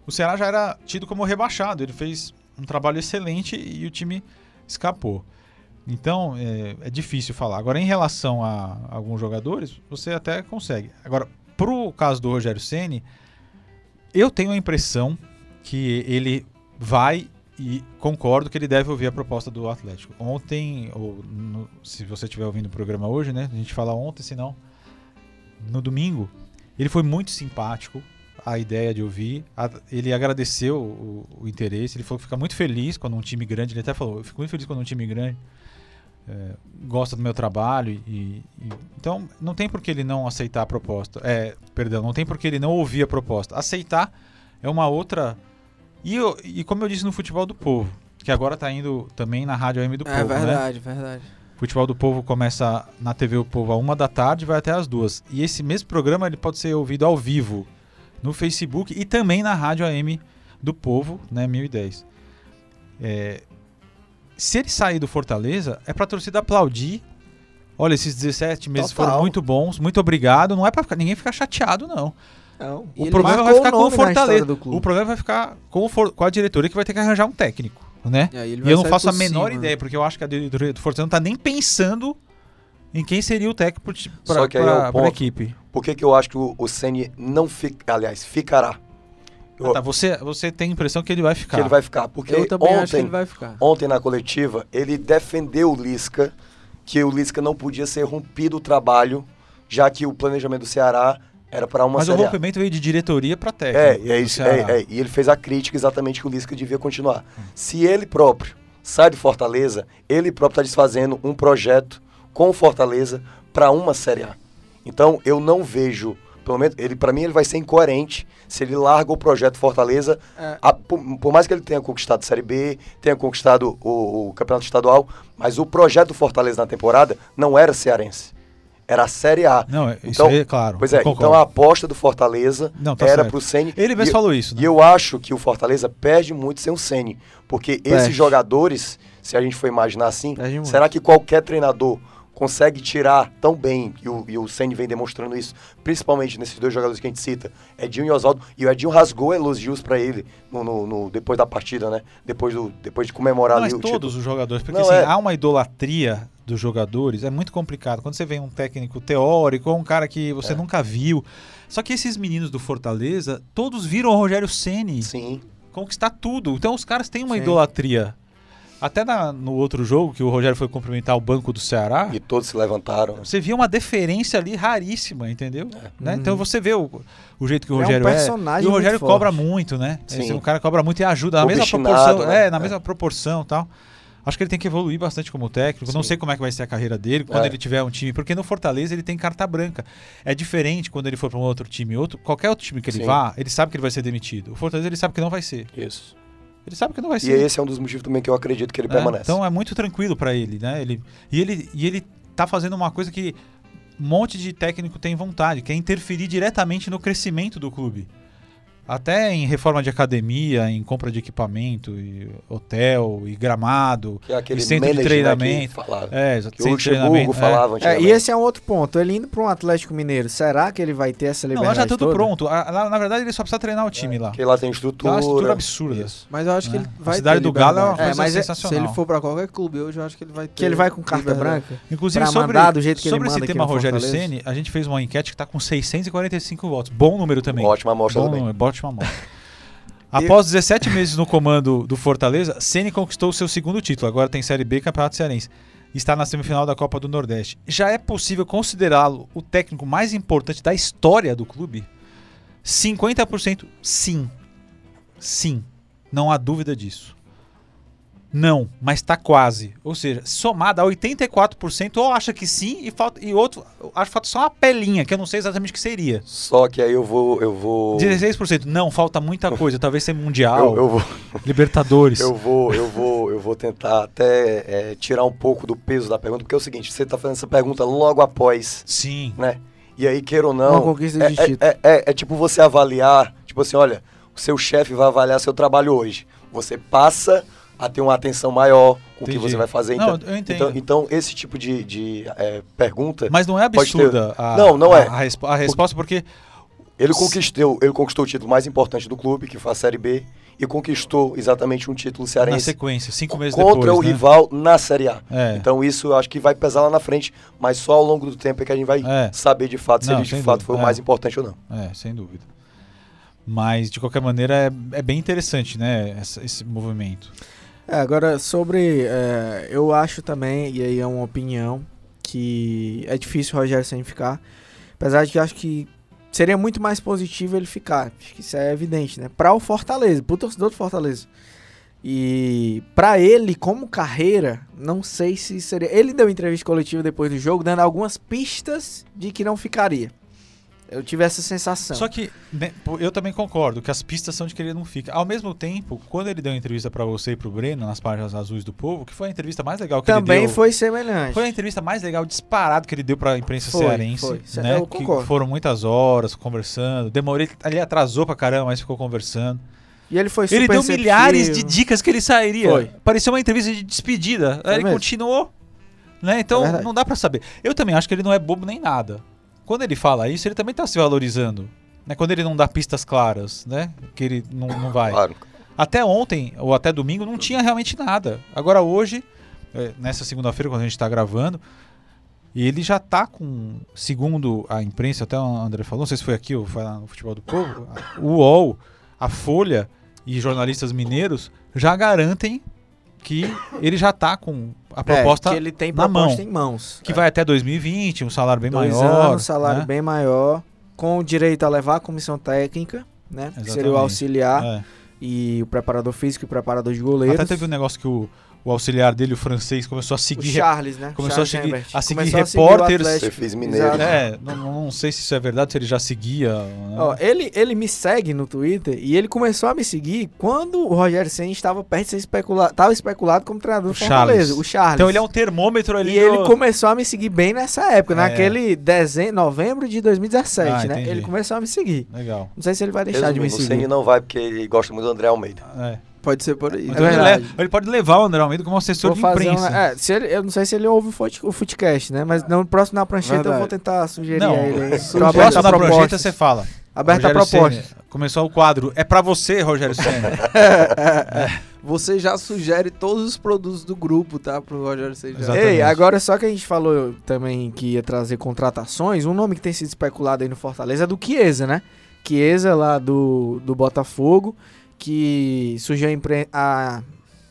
o Ceará já era tido como rebaixado. Ele fez um trabalho excelente e o time escapou. Então, é, é difícil falar. Agora, em relação a alguns jogadores, você até consegue. Agora, pro caso do Rogério Ceni, eu tenho a impressão que ele vai e concordo que ele deve ouvir a proposta do Atlético. Ontem, ou no- se você estiver ouvindo o programa hoje, né? A gente fala ontem, se não, no domingo, ele foi muito simpático a ideia de ouvir. A- ele agradeceu o, o interesse. Ele falou que fica muito feliz quando um time grande. Ele até falou: Eu fico muito feliz quando um time grande é, gosta do meu trabalho. E, e- então, não tem por que ele não aceitar a proposta. É, perdão, não tem por que ele não ouvir a proposta. Aceitar é uma outra. E, eu- e como eu disse no Futebol do Povo, que agora tá indo também na Rádio AM do É Povo, né? verdade, verdade. Futebol do Povo começa na TV O Povo a uma da tarde e vai até as duas. E esse mesmo programa ele pode ser ouvido ao vivo no Facebook e também na Rádio AM do Povo, né, 1010. É, se ele sair do Fortaleza, é pra torcida aplaudir. Olha, esses 17 meses Total. foram muito bons, muito obrigado. Não é pra ficar- ninguém ficar chateado, não. Não. O problema vai ficar com o Fortaleza. Do clube. O problema vai ficar com, For- com a diretoria que vai ter que arranjar um técnico, né? E, ele E vai eu não faço a menor cima. ideia, porque eu acho que a diretoria do Fortaleza não tá nem pensando em quem seria o técnico aí é ponto. equipe. Por que, que eu acho que o, o Ceni não fica, aliás, ficará? Eu- Ah, tá, você, você tem a impressão que ele vai ficar. que ele vai ficar. Porque Eu também ontem, acho que ele vai ficar. ontem na coletiva, ele defendeu o Lisca, que o Lisca não podia ser rompido o trabalho, já que o planejamento do Ceará era para uma Mas o Série A. rompimento veio de diretoria pra É, técnico. e é isso, é, é, e ele fez a crítica exatamente que o Lisca devia continuar. Se ele próprio sai do Fortaleza, ele próprio está desfazendo um projeto com o Fortaleza para uma Série A. Então eu não vejo, pelo menos ele para mim ele vai ser incoerente se ele larga o projeto Fortaleza, É. a- por, por mais que ele tenha conquistado a Série B, tenha conquistado o, o Campeonato Estadual, mas o projeto Fortaleza na temporada não era cearense, era a Série A. Não, é- isso Então, aí é claro. Pois é, então a aposta do Fortaleza Não, tá era certo. pro Ceni. Ele mesmo e- falou isso, né? E eu acho que o Fortaleza perde muito sem o Ceni, porque Perde. esses jogadores, se a gente for imaginar assim, será que qualquer treinador consegue tirar tão bem, e o, e o Ceni vem demonstrando isso, principalmente nesses dois jogadores que a gente cita, Edinho e Oswaldo, e o Edinho rasgou elogios pra ele no, no- no- depois da partida, né? Depois, do, depois de comemorar Não, ali mas o todos título. os jogadores, porque Não, assim, é. há uma idolatria dos jogadores, é muito complicado. Quando você vê um técnico teórico, ou um cara que você É. nunca viu. Só que esses meninos do Fortaleza, todos viram o Rogério Ceni Sim, conquistar tudo. Então os caras têm uma Sim. idolatria. Até na- no outro jogo, que o Rogério foi cumprimentar o banco do Ceará, e todos se levantaram. você via uma deferência ali raríssima, entendeu? Né? Então Uhum. você vê o, o jeito que o é um Rogério é. personagem E o Rogério muito cobra forte. muito, né? Sim. Esse, o cara cobra muito e ajuda na mesma proporção. né? É, na É. mesma proporção e tal. Acho que ele tem que evoluir bastante como técnico. Não Sim. sei como é que vai ser a carreira dele quando É. ele tiver um time. Porque no Fortaleza ele tem carta branca. É diferente quando ele for para um outro time. Outro, qualquer outro time que ele Sim. vá, ele sabe que ele vai ser demitido. O Fortaleza ele sabe que não vai ser. Isso. Ele sabe que não vai E ser. esse é um dos motivos também que eu acredito que ele né? permanece. Então é muito tranquilo pra ele, né? Ele, e, ele, e ele tá fazendo uma coisa que um monte de técnico tem vontade, que é interferir diretamente no crescimento do clube. Até em reforma de academia, em compra de equipamento, e hotel, e gramado, que é aquele e centro de né, treinamento. que falava. É, Que o centro de treinamento. É. falava É, antigamente. e esse é um outro ponto. Ele indo para um Atlético Mineiro, será que ele vai ter essa Não, liberdade lá já tá tudo toda? pronto. A- lá, na verdade, ele só precisa treinar o time lá. Porque lá tem estrutura. uma estrutura absurda. Isso. Mas eu acho que É. ele A vai cidade ter do Galo é uma coisa mas é- sensacional. Se ele for pra qualquer clube hoje, eu acho que ele vai ter. Que ele vai com carta liberdade. branca? Inclusive, Pra sobre, que sobre esse tema Rogério. Ceni, a gente fez uma enquete que tá com 645 votos. Bom número também. Ótima amostra Bom também. Ótima amostra. Após 17 meses no comando do Fortaleza, Ceni conquistou seu segundo título. Agora tem Série B e Campeonato Cearense. Está na semifinal da Copa do Nordeste. Já é possível considerá-lo o técnico mais importante da história do clube? 50% sim. Sim. Não há dúvida disso. Não, mas tá quase. Ou seja, somada a 84%, ou acha que sim, e, falta, e outro, acho que falta só uma pelinha, que eu não sei exatamente o que seria. Só que aí eu vou. Eu vou. 16%. Não, falta muita coisa. Talvez ser Mundial, Eu, eu vou, Libertadores. eu vou, eu vou, eu vou tentar até é, tirar um pouco do peso da pergunta, porque é o seguinte, você tá fazendo essa pergunta logo após, Sim. né? E aí, queira ou Uma não, conquista é, de é- título. é- é- é tipo você avaliar, tipo assim, olha, o seu chefe vai avaliar seu trabalho hoje. Você passa a ter uma atenção maior com o que você vai fazer. Não, Então, eu entendo. então, então esse tipo de, de, é, pergunta, Mas não é Pode ter- absurda a, Não, não é. a, respo- a resposta, porque ele conquistou, ele conquistou o título mais importante do clube, que foi a Série B, e conquistou exatamente um título na cearense sequência, cinco meses contra depois. o né? rival na Série A. É. Então isso eu acho que vai pesar lá na frente, mas só ao longo do tempo é que a gente vai É. saber de fato se Não, ele de fato dúvida, foi o é. mais importante ou não. É, sem dúvida. Mas, de qualquer maneira, é, é bem interessante, né? essa- esse movimento. É, agora, sobre. é, eu acho também, e aí é uma opinião, que é difícil o Rogério Senna ficar. Apesar de que eu acho que seria muito mais positivo ele ficar. Acho que isso é evidente, né? Para o Fortaleza, pro torcedor do Fortaleza. E para ele, como carreira, não sei se seria. Ele deu entrevista coletiva depois do jogo, dando algumas pistas de que não ficaria. Eu tive essa sensação. Só que né, eu também concordo que as pistas são de que ele não fica. Ao mesmo tempo, quando ele deu a entrevista pra você e pro Breno nas páginas azuis do povo, que foi a entrevista mais legal que também ele deu. foi semelhante. Foi a entrevista mais legal disparado que ele deu pra imprensa Foi, cearense. foi. Né? eu que foram muitas horas conversando. Demorei. Ali atrasou pra caramba, mas ficou conversando. E ele foi super Ele deu receptivo. milhares de dicas que ele sairia. Foi. Parecia uma entrevista de despedida. Foi ele mesmo. continuou. Né? Então É não dá pra saber. Eu também acho que ele não é bobo nem nada. Quando ele fala isso, ele também tá se valorizando. Né? Quando ele não dá pistas claras, né? Que ele não, não vai. Claro. Até ontem, ou até domingo, não tinha realmente nada. Agora hoje, é, nessa segunda-feira, quando a gente tá gravando, ele já tá com, segundo a imprensa, até o André falou, não sei se foi aqui ou foi lá no Futebol do Povo, o UOL, a Folha e jornalistas mineiros já garantem que ele já tá com a proposta é, que ele tem na proposta mão. em mãos. que vai até 2020, um salário bem Dois maior. anos, salário né? bem maior, com o direito a levar a comissão técnica, né? Que seria o auxiliar É. e o preparador físico e o preparador de goleiros. Até teve um negócio que o, o auxiliar dele, o francês, começou a o seguir Charles, né? começou a Charles seguir- a seguir Começou seguir o repórteres. Atlético. Você fez mineiro. Exato. É, não, não sei se isso é verdade, se ele já seguia. né? Ó, ele, ele me segue no Twitter e ele começou a me seguir quando o Rogério Senna estava perto de ser especulado, estava especulado como treinador O do Fortaleza, o Charles. então ele é um termômetro ali. E ele começou a me seguir bem nessa época, É. naquele dezembro, novembro de 2017, Ah, né? entendi. Ele começou a me seguir. Legal. Não sei se ele vai deixar de me Resumindo, o seguir. Ceni não vai porque ele gosta muito do André Almeida. É. Pode ser por aí. Então ele, le- ele pode levar o André Almeida como assessor Vou de imprensa. uma, é, se ele, eu não sei se ele ouve o, fut, o Footcast, né? Mas no próximo na prancheta eu Verdade. vou tentar sugerir Não, a ele. No próximo a da prancheta você fala. Aberto a Rogério propostas. Ceni, Começou o quadro. É pra você, Rogério Senna. Você já sugere todos os produtos do grupo, tá? Pro Rogério Seixas. Exatamente. Ei, agora só que a gente falou também que ia trazer contratações, um nome que tem sido especulado aí no Fortaleza é do Chiesa, né? Chiesa lá do, do Botafogo, que surgiu a, impren- a,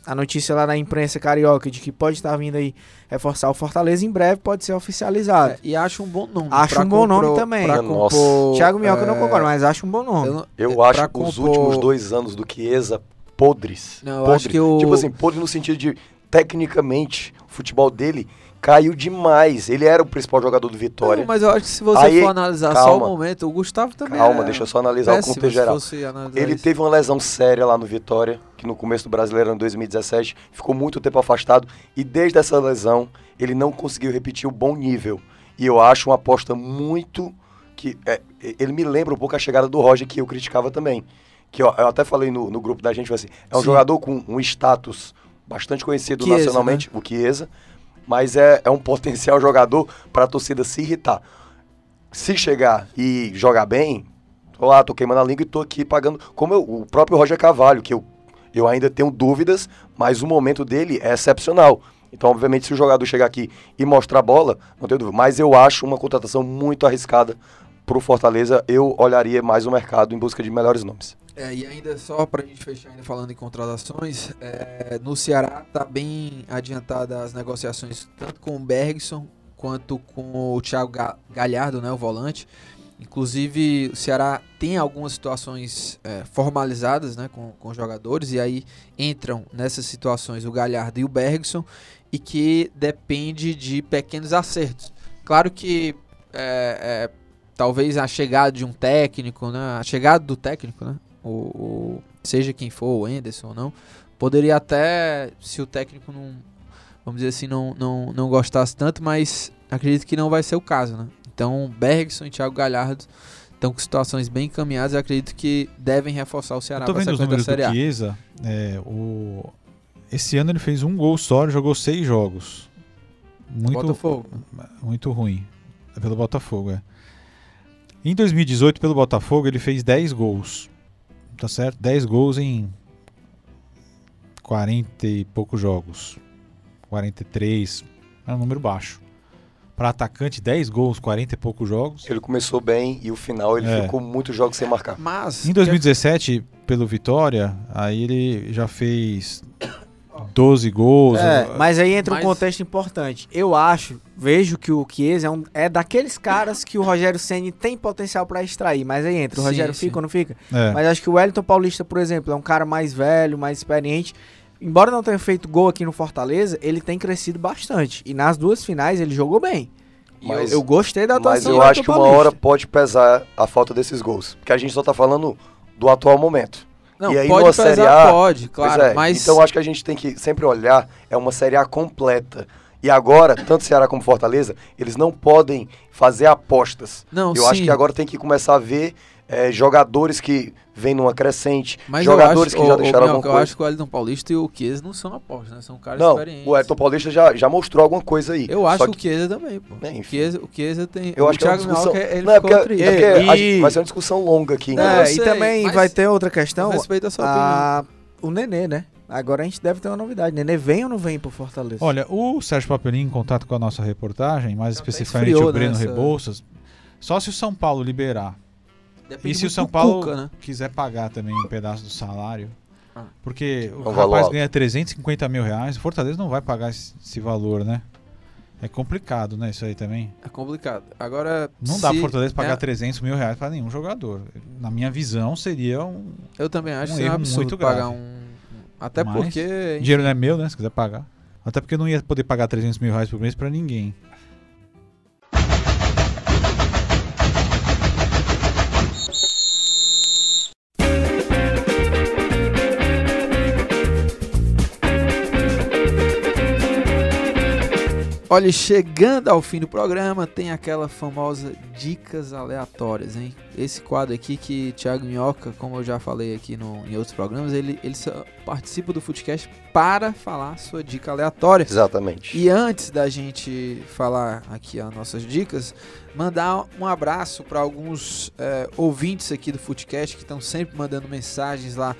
a notícia lá na imprensa carioca de que pode estar vindo aí reforçar o Fortaleza em breve, pode ser oficializado. É, e acho um bom nome. Acho um bom nome compor- também. Pra Nossa. compor, Thiago Minhoca eu não é, concordo, mas acho um bom nome. eu não- Eu é, acho os compor- últimos dois anos do Chiesa podres. Não, eu podres. acho que o- Tipo assim, podre no sentido de, tecnicamente, o futebol dele caiu demais. Ele era o principal jogador do Vitória. Não, mas eu acho que se você Aí, for analisar só calma. o momento, o Gustavo também Calma, é deixa eu só analisar o contexto geral. Ele isso. teve uma lesão séria lá no Vitória, que no começo do Brasileirão em 2017 ficou muito tempo afastado e desde essa lesão ele não conseguiu repetir o bom nível. E eu acho uma aposta muito que é, ele me lembra um pouco a chegada do Roger que eu criticava também. Que ó, eu até falei no, no grupo da gente, assim, é um Sim. jogador com um status bastante conhecido Chiesa, nacionalmente, o Chiesa, mas é, é um potencial jogador para a torcida se irritar. Se chegar e jogar bem, tô lá, tô queimando a língua e tô aqui pagando. Como eu- o próprio Roger Carvalho, que eu, eu ainda tenho dúvidas, mas o momento dele é excepcional. Então, obviamente, se o jogador chegar aqui e mostrar bola, não tenho dúvida. Mas eu acho uma contratação muito arriscada pro Fortaleza. Eu olharia mais o mercado em busca de melhores nomes. É, e ainda só pra gente fechar ainda falando em contratações, é, no Ceará tá bem adiantada as negociações tanto com o Bergson quanto com o Thiago Ga- Galhardo, né, o volante. Inclusive o Ceará tem algumas situações é, formalizadas, né, com, com jogadores e aí entram nessas situações o Galhardo e o Bergson e que depende de pequenos acertos. Claro que é, é, talvez a chegada de um técnico, né, a chegada do técnico, né, o, o- seja quem for, o Enderson ou não, poderia até, se o técnico não, vamos dizer assim, não, não, não gostasse tanto, mas acredito que não vai ser o caso, né? Então, Bergson e Thiago Galhardo estão com situações bem encaminhadas e acredito que devem reforçar o Ceará para a vendo os sequência da do Série A. Chiesa. é, o... Esse ano ele fez um gol só, jogou seis jogos. Muito, Botafogo. muito ruim. É pelo Botafogo, é. Em 2018, pelo Botafogo, ele fez 10 gols. Tá certo? 10 gols em 40 e poucos jogos. 43. É um número baixo. Para atacante, 10 gols, 40 e poucos jogos. Ele começou bem e o final ele É. ficou muitos jogos sem marcar. Mas Em 2017, pelo Vitória, aí ele já fez 12 gols. É, mas aí entra Mas- um contexto importante. Eu acho, vejo que o Chiesa é, um, é daqueles caras que o Rogério Ceni tem potencial pra extrair, mas aí entra. O Sim, Rogério sim. fica ou não fica? É. Mas acho que o Wellington Paulista, por exemplo, é um cara mais velho, mais experiente. Embora não tenha feito gol aqui no Fortaleza, ele tem crescido bastante. E nas duas finais ele jogou bem. Mas- eu, eu gostei da atuação Mas eu acho que uma hora pode pesar a falta desses gols. Porque a gente só tá falando do atual momento. Não, e aí pode numa pesar, Série A, pode, claro, é, mas Então acho que a gente tem que sempre olhar, é uma Série A completa. E agora, tanto Ceará como Fortaleza, eles não podem fazer apostas. não, eu sim, acho que agora tem que começar a ver é, jogadores que vêm numa crescente, Mas jogadores eu acho, que já deixaram Minhoca, alguma Eu coisa. acho que o Elton Paulista e o Chiesa não são apostas, né? São caras Não, experientes. o Elton Paulista já, já mostrou alguma coisa aí. Eu acho que o Chiesa também, pô. É, o, enfim. Chiesa, o Chiesa tem... Eu o acho que é uma Thiago discussão. Minhoca, ele não, é porque, triste. é porque E- vai ser uma discussão longa aqui. Não, né? eu É, sei, e também mas- vai ter outra questão. Respeita a sua a- o Nenê, né? Agora a gente deve ter uma novidade. Nenê vem ou não vem pro Fortaleza? Olha, o Sérgio Papelinho, em contato com a nossa reportagem, mais Já especificamente o Breno né, Rebouças, só se o São Paulo liberar Depende E se o São Paulo Cuca, né? quiser pagar também um pedaço do salário, Ah. porque o um valor rapaz alto. ganha 350 mil reais, o Fortaleza não vai pagar esse, esse valor, né? É complicado, né? Isso aí também. É complicado. Agora, Não dá pro Fortaleza pagar é, 300 mil reais para nenhum jogador. Na minha visão, seria um. Eu também acho um que é um absurdo muito pagar grave. um... Até Mas porque... Dinheiro não é meu, né? Se quiser pagar. Até porque eu não ia poder pagar 300 mil reais por mês para ninguém. Olha, chegando ao fim do programa, tem aquela famosa dicas aleatórias, hein? Esse quadro aqui que Thiago Minhoca, como eu já falei aqui no, em outros programas, ele, ele só participa do Footcast para falar sua dica aleatória. Exatamente. E antes da gente falar aqui as nossas dicas, mandar um abraço para alguns é, ouvintes aqui do Footcast que estão sempre mandando mensagens lá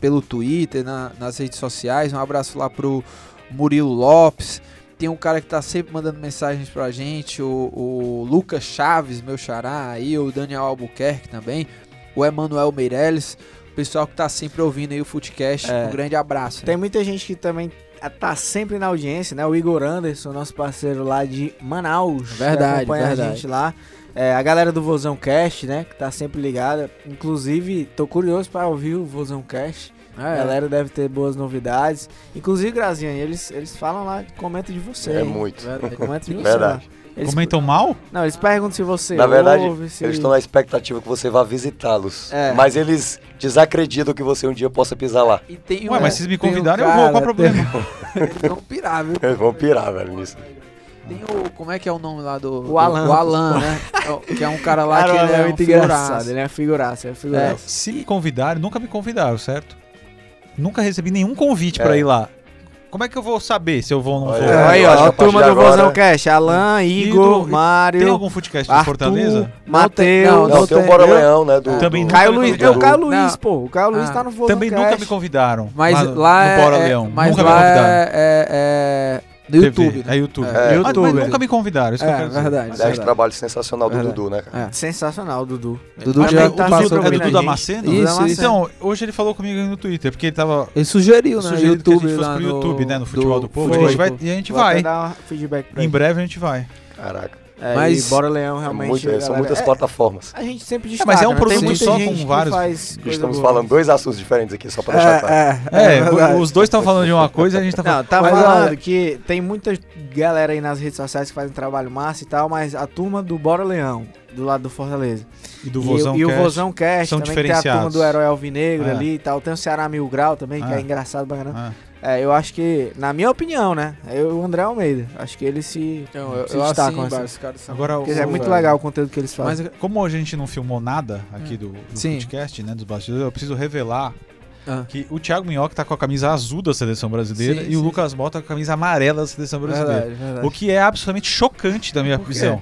pelo Twitter, na- nas redes sociais. Um abraço lá pro Murilo Lopes. Tem um cara que tá sempre mandando mensagens pra gente, o, o Lucas Chaves, meu xará, aí, o Daniel Albuquerque também, o Emanuel Meirelles, o pessoal que tá sempre ouvindo aí o Footcast. É. Um grande abraço. né? Tem muita gente que também tá sempre na audiência, né? O Igor Anderson, nosso parceiro lá de Manaus. Verdade, acompanha verdade. a gente lá. É, a galera do Vozão Cast, né? Que tá sempre ligada. Inclusive, tô curioso para ouvir o Vozão Cast. É, A galera deve ter boas novidades. Inclusive, Graziane, eles, eles falam lá, comentam de você. É hein? muito. Comentam de você. Verdade. lá. Eles, Comentam mal? Não, eles perguntam se você Na verdade, ouve, se... Eles estão na expectativa que você vá visitá-los. É. Mas eles desacreditam que você um dia possa pisar lá. E tem Ué, um- mas se me tem um convidarem, eu vou, qual o cara- problema? Eles vão pirar, viu? Eles vão pirar, velho, nisso. Tem o. Como é que é o nome lá do. O do- Alan. O Alan, né? É Que é um cara lá Cara, que ele é é um muito figuraça. engraçado. Ele é figuraça, é figuraça. Se me convidarem, nunca me convidaram, certo? Nunca recebi nenhum convite É. pra ir lá. Como é que eu vou saber se eu vou ou não Olha, vou? É, eu aí, que ó, a partir turma de do agora- Vozão Cast. Alan, Igor, Mário, Tem algum footcast de Arthur, Fortaleza? Não, Matheus. não, Não, tem o Bora Leão, né? Do, Também do- nunca Caio me Luiz, convidaram. é o Caio Luiz, Não. pô. O Caio Luiz Ah, tá no Vozão Também nunca me convidaram. Mas lá no é. Bora é- Leão. Mas nunca me lá convidaram. é, é, é TV, YouTube. né? É YouTube. É. Mas- Mas, YouTube. nunca me convidaram, isso que eu É, quero dizer. verdade. Aliás, verdade. trabalho sensacional do Verdade. Dudu, né, cara? É. Sensacional, Dudu. Dudu Acho já tá o passou é Dudu a gente. Damasceno? Isso, isso. Então, hoje ele falou comigo no Twitter, porque ele tava Ele sugeriu, né? sugerindo que a YouTube gente fosse pro no- YouTube, né? No Futebol do, Povo. foi. A gente vai, e a gente vai. dar feedback pra Em breve a gente vai. Caraca. É, Mas- e Bora Leão É realmente. muito- são galera- muitas é, plataformas. A gente sempre É, destaca, mas é um né? produto só com vários- Estamos boa. falando dois assuntos diferentes aqui, só pra deixar claro. É, É, os dois estão falando de uma coisa e a gente tá falando. Não, tá Mas falando olha- que tem muita galera aí nas redes sociais que fazem trabalho massa e tal, mas a turma do Bora Leão, do lado do Fortaleza. E do e, Vozão e o Cast. Vozão Cast são também, que tem a turma diferenciados. do Herói Alvinegro É. ali e tal. Tem o Ceará Mil Grau também, que É. é engraçado pra caramba. É, eu acho que, na minha opinião, né? Eu e o André Almeida. Acho que eles se. Então, eu, se eu destacam, assim. os caras são- Agora, Porque o- é muito velho. legal o conteúdo que eles fazem. Mas Como hoje a gente não filmou nada aqui do, do Sim. podcast, né, dos bastidores, eu preciso revelar Ah. que o Thiago Minhoca tá com a camisa azul da seleção brasileira Sim, e o sim, Lucas Mota com a camisa amarela da seleção brasileira. Verdade, verdade. O que é absolutamente chocante da minha visão.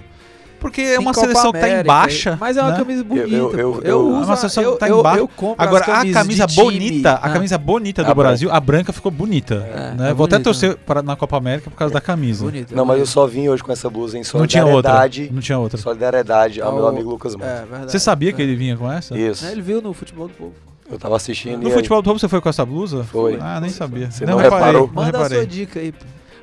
Porque é uma Copa seleção que tá em América, baixa. Mas é uma né? camisa bonita. Eu- eu- Eu, eu- uso É uma seleção eu, que tá eu compro Agora, as a camisa de time. bonita, a Ah. camisa bonita A do branca. Brasil, a branca ficou bonita. É, né? é Vou até bonita, torcer para, na Copa América por causa da camisa. Bonita, Não, mas eu bonita. só vim hoje com essa blusa em Não tinha outra. solidariedade. Não tinha outra. Solidariedade ao meu Ao- amigo Lucas Mota. É, verdade. Você sabia que É. ele vinha com essa? Isso. É, Ele viu no futebol do povo. Eu tava assistindo No e futebol do povo você foi com essa blusa? Foi. Ah, nem sabia. Você não, não reparou? Manda a sua dica aí.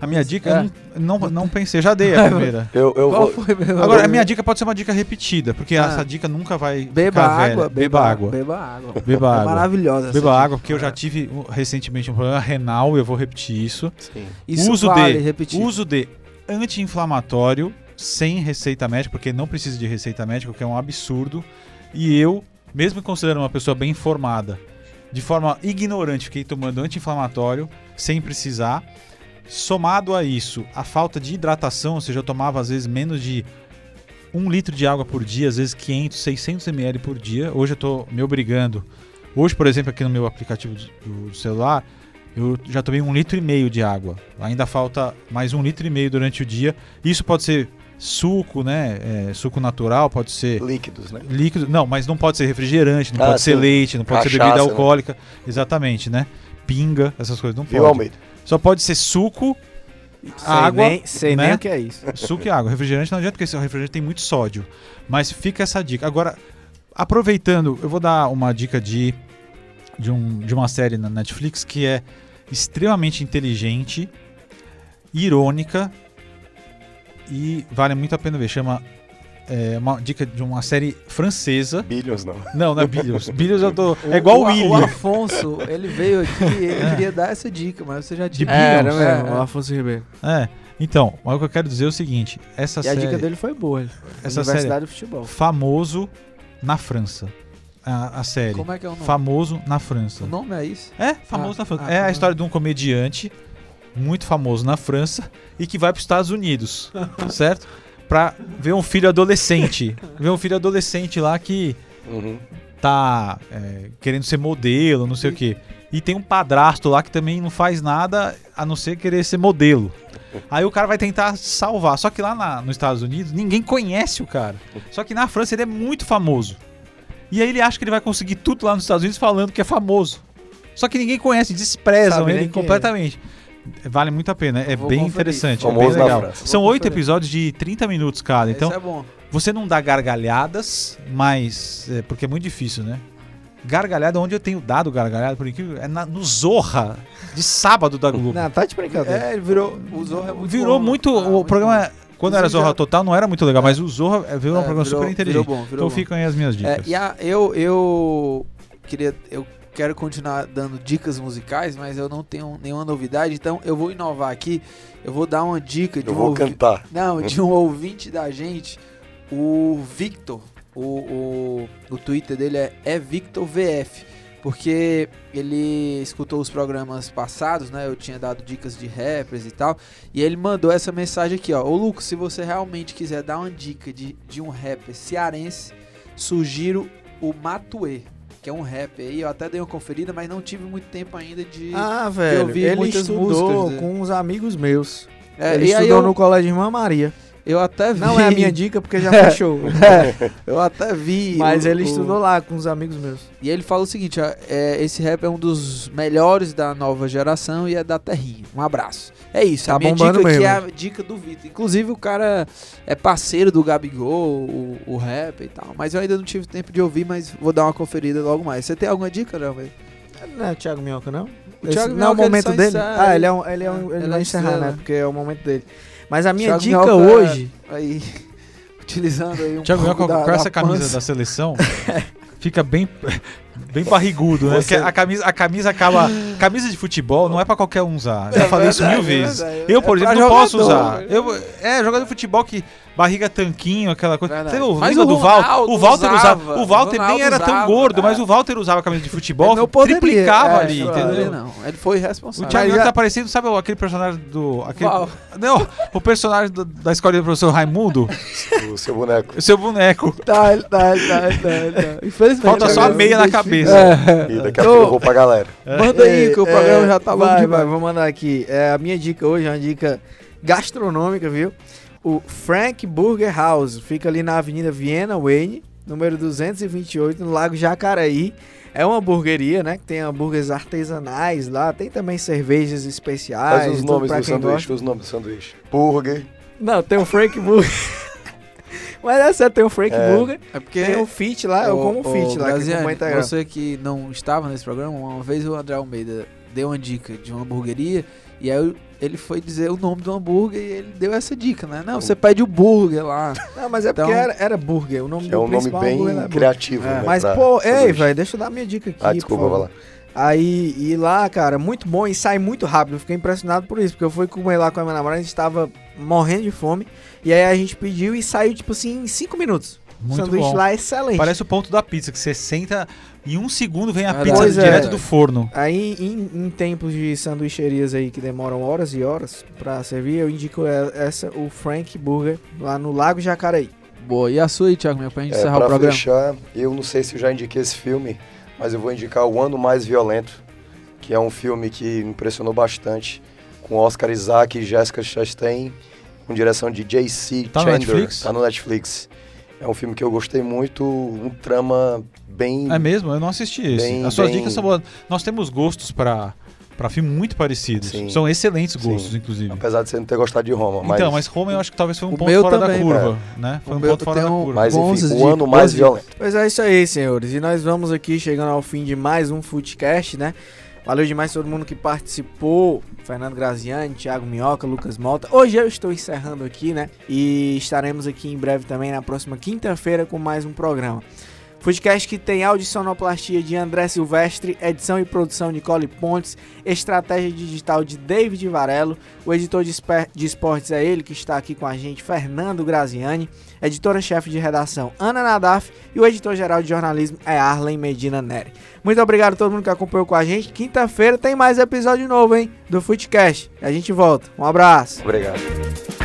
A minha dica, É. eu não, não, não pensei, já dei a primeira. aí eu, eu Qual vou. foi mesmo? Agora, a minha dica pode ser uma dica repetida, porque Ah. essa dica nunca vai Beba ficar velha. água, Beba água. Beba água. Beba É água. maravilhosa essa Beba dica. água, porque eu já tive recentemente um problema renal e eu vou repetir isso. Sim. Isso uso vale de repetir. uso de anti-inflamatório sem receita médica, porque não precisa de receita médica, o que é um absurdo. E eu, mesmo considerando uma pessoa bem informada, de forma ignorante, fiquei tomando anti-inflamatório sem precisar. Somado a isso, a falta de hidratação, ou seja, eu tomava às vezes menos de um litro de água por dia, às vezes 500, 600 ml por dia. Hoje eu tô me obrigando. Hoje, por exemplo, aqui no meu aplicativo do, celular, eu já tomei um litro e meio de água. Ainda falta mais um litro e meio durante o dia. Isso pode ser suco, né? É, suco natural, pode ser Líquidos, né? líquido. Não, mas não pode ser refrigerante, não Ah, pode ser sim. leite, não pode ser Cachaça, bebida né? alcoólica. Exatamente, né? Pinga, essas coisas não Viu, pode. Almeida? Só pode ser suco, Sei água, nem, sei né? nem o que é isso. suco e água. Refrigerante não adianta, porque esse refrigerante tem muito sódio. Mas fica essa dica. Agora, aproveitando, eu vou dar uma dica de, de, um, de uma série na Netflix que é extremamente inteligente, irônica e vale muito a pena ver. Chama. É uma dica de uma série francesa. Billions, não. Não, não é Billions. Billions eu tô. É igual o, o, William. o Afonso, ele veio aqui e ele É. queria dar essa dica, mas você já De tinha. É, era Billions. mesmo, É, o é. Afonso Ribeiro. É. Então, mas o que eu quero dizer é o seguinte: essa E a série. dica dele foi boa. ele- Essa Universidade do Futebol. famoso na França. A, a série. Como é que é o nome? Famoso na França. O nome é isso? É, famoso Ah, na França. ah, é a ah. história de um comediante muito famoso na França e que vai para os Estados Unidos, certo? Pra ver um filho adolescente. ver um filho adolescente lá que Uhum. tá é, querendo ser modelo, não sei o quê. E tem um padrasto lá que também não faz nada a não ser querer ser modelo. Aí o cara vai tentar salvar. Só que lá na- nos Estados Unidos ninguém conhece o cara. Só que na França ele é muito famoso. E aí ele acha que ele vai conseguir tudo lá nos Estados Unidos falando que é famoso. Só que ninguém conhece, desprezam Sabe ele é. completamente. Vale muito a pena, é bem conferir. interessante, é bem legal. São oito episódios de 30 minutos cada, então é bom. você não dá gargalhadas, mas. é, porque é muito difícil, né? Gargalhada, onde eu tenho dado gargalhada, por incrível, é na- no Zorra, de sábado da Globo. Não, tá de brincadeira. É, ele virou. O Zorro é muito virou bom. muito. Ah, o programa, quando era Zorra já- Total, não era muito legal, mas o Zorra é, virou um É, programa virou- super inteligente. Virou bom, virou então bom. ficam aí as minhas É, dicas. e a- eu, eu queria. Eu quero continuar dando dicas musicais, mas eu não tenho nenhuma novidade, então eu vou inovar aqui. Eu vou dar uma dica de Eu um vou ouvi- cantar. Não, de um ouvinte da gente, o Victor. O, o, o Twitter dele é, é VictorVF. Porque ele escutou os programas passados, né? Eu tinha dado dicas de rappers e tal. E ele mandou essa mensagem aqui, ó. Ô Lucas, se você realmente quiser dar uma dica de, de um rapper cearense, sugiro o Matuê, que é um rapper aí. Eu até dei uma conferida, mas não tive muito tempo ainda de. Ah, velho, vi ele muitas estudou músicas dele. com uns amigos meus. É, ele e aí estudou eu, no colégio Irmã Maria. Eu até vi. Não é a minha dica porque já É. fechou. É, eu até vi. Mas o- ele o- estudou lá com uns amigos meus. E ele fala o seguinte: ó, é, esse rap é um dos melhores da nova geração e é da terrinha. Um abraço. É isso. Tá a minha dica mesmo. é a dica do Vitor. Inclusive, o cara é parceiro do Gabigol, o, o rap e tal. Mas eu ainda não tive tempo de ouvir, mas vou dar uma conferida logo mais. Você tem alguma dica, não, velho? Não é o Thiago Minhoca, não? O Esse Thiago não é o Minhoca, momento dele? encerra, ah, ele- é um, ele é um, é, ele ele vai é encerrar, né? Porque é o momento dele. Mas a minha Thiago dica hoje. Aí, utilizando aí um Thiago da, com da essa camisa pança. da seleção, fica bem, bem barrigudo, né? Você- Porque a camisa, a camisa acaba. Camisa de futebol não é pra qualquer um usar. Já É falei isso mil é vezes. verdade. Eu, por É exemplo, não posso usar. Eu, é, jogador de futebol que barriga tanquinho, aquela coisa. Verdade. Você não lembra o do O Walter usava. usava, O Walter o nem era tão usava, gordo, mas é. o Walter usava a camisa de futebol, não poderia. triplicava É, ali, não, entendeu? ele não. Ele foi O responsável. Thiago Mas Minhoca já- tá parecendo, sabe aquele personagem do. Aquele, Qual? não, o personagem do- da escola do professor Raimundo, O seu boneco. o seu boneco. Tá, ele tá, ele tá, ele tá, tá. Infelizmente. Falta só a meia na não cabeça. É. E daqui a pouco eu vou pra galera. Manda aí, que o programa já tá vai, demais. vai, vou mandar aqui. É, a minha dica hoje é uma dica gastronômica, viu? O Frank Burger House fica ali na Avenida Viena Wayne, número 228, no Lago Jacaraí. É uma hamburgueria, né? Que tem hambúrgueres artesanais lá, tem também cervejas especiais. Faz os nomes do sanduíche, gosta. os nomes do sanduíche. Burger. Não, tem o Frank Burger. Mas é certo, tem o Frank É. Burger, É porque tem o Fit lá, eu Ô, como ô, Fit lá, que é como integral. você que não estava nesse programa, uma vez o André Almeida deu uma dica de uma hamburgueria e aí ele foi dizer o nome do hambúrguer e ele deu essa dica, né? Não, você pede o burger lá. Não, mas é porque Então- era, era burger, o nome Que do é um nome principal bem criativo, É. né? Mas, pra pô, ei, velho, deixa eu dar minha dica aqui. Ah, desculpa, vai lá. Aí, e lá, cara, muito bom e sai muito rápido. Eu fiquei impressionado por isso, porque eu fui comer lá com a minha namorada, a gente tava morrendo de fome. E aí a gente pediu e saiu, tipo assim, em 5 minutos. o Muito sanduíche bom. lá é excelente. Parece o ponto da pizza, que você senta e em um segundo vem a Verdade. pizza Pois é. direto do forno. Aí, em, em tempos de sanduicherias aí que demoram horas e horas pra servir, eu indico é- essa, o Frank Burger, lá no Lago Jacareí. Boa. E a sua aí, Thiago, pra gente É, encerrar o pra programa? fechar, eu não sei se eu já indiquei esse filme, mas eu vou indicar O Ano Mais Violento, que é um filme que me impressionou bastante, com Oscar Isaac e Jessica Chastain, com direção de J.C. Tá no Chandler. Netflix? Tá no Netflix. É um filme que eu gostei muito, um trama bem... É mesmo? Eu não assisti esse. Bem- As suas bem- dicas são boas. Nós temos gostos pra, pra filme muito parecidos. Sim. São excelentes Sim. gostos, inclusive. Apesar de você não ter gostado de Roma, mas... Então, mas Roma eu acho que talvez foi um O ponto meu fora também, da curva, né? Foi O um meu ponto fora da um- curva. Mas enfim, O Ano Mais Violento. Pois é isso aí, senhores. E nós vamos aqui chegando ao fim de mais um Footcast, né? Valeu demais todo mundo que participou. Fernando Graziani, Thiago Minhoca, Lucas Malta. Hoje eu estou encerrando aqui, né? E estaremos aqui em breve também na próxima quinta-feira com mais um programa. Footcast que tem áudio sonoplastia de André Silvestre, edição e produção Nicole Pontes, estratégia digital de David Varelo, o editor de, esportes é ele que está aqui com a gente, Fernando Graziani, editora-chefe de redação Ana Nadaf e o editor-geral de jornalismo é Arlen Medina Neri. Muito obrigado a todo mundo que acompanhou com a gente. Quinta-feira tem mais episódio novo, hein, do Footcast. A gente volta. Um abraço. Obrigado.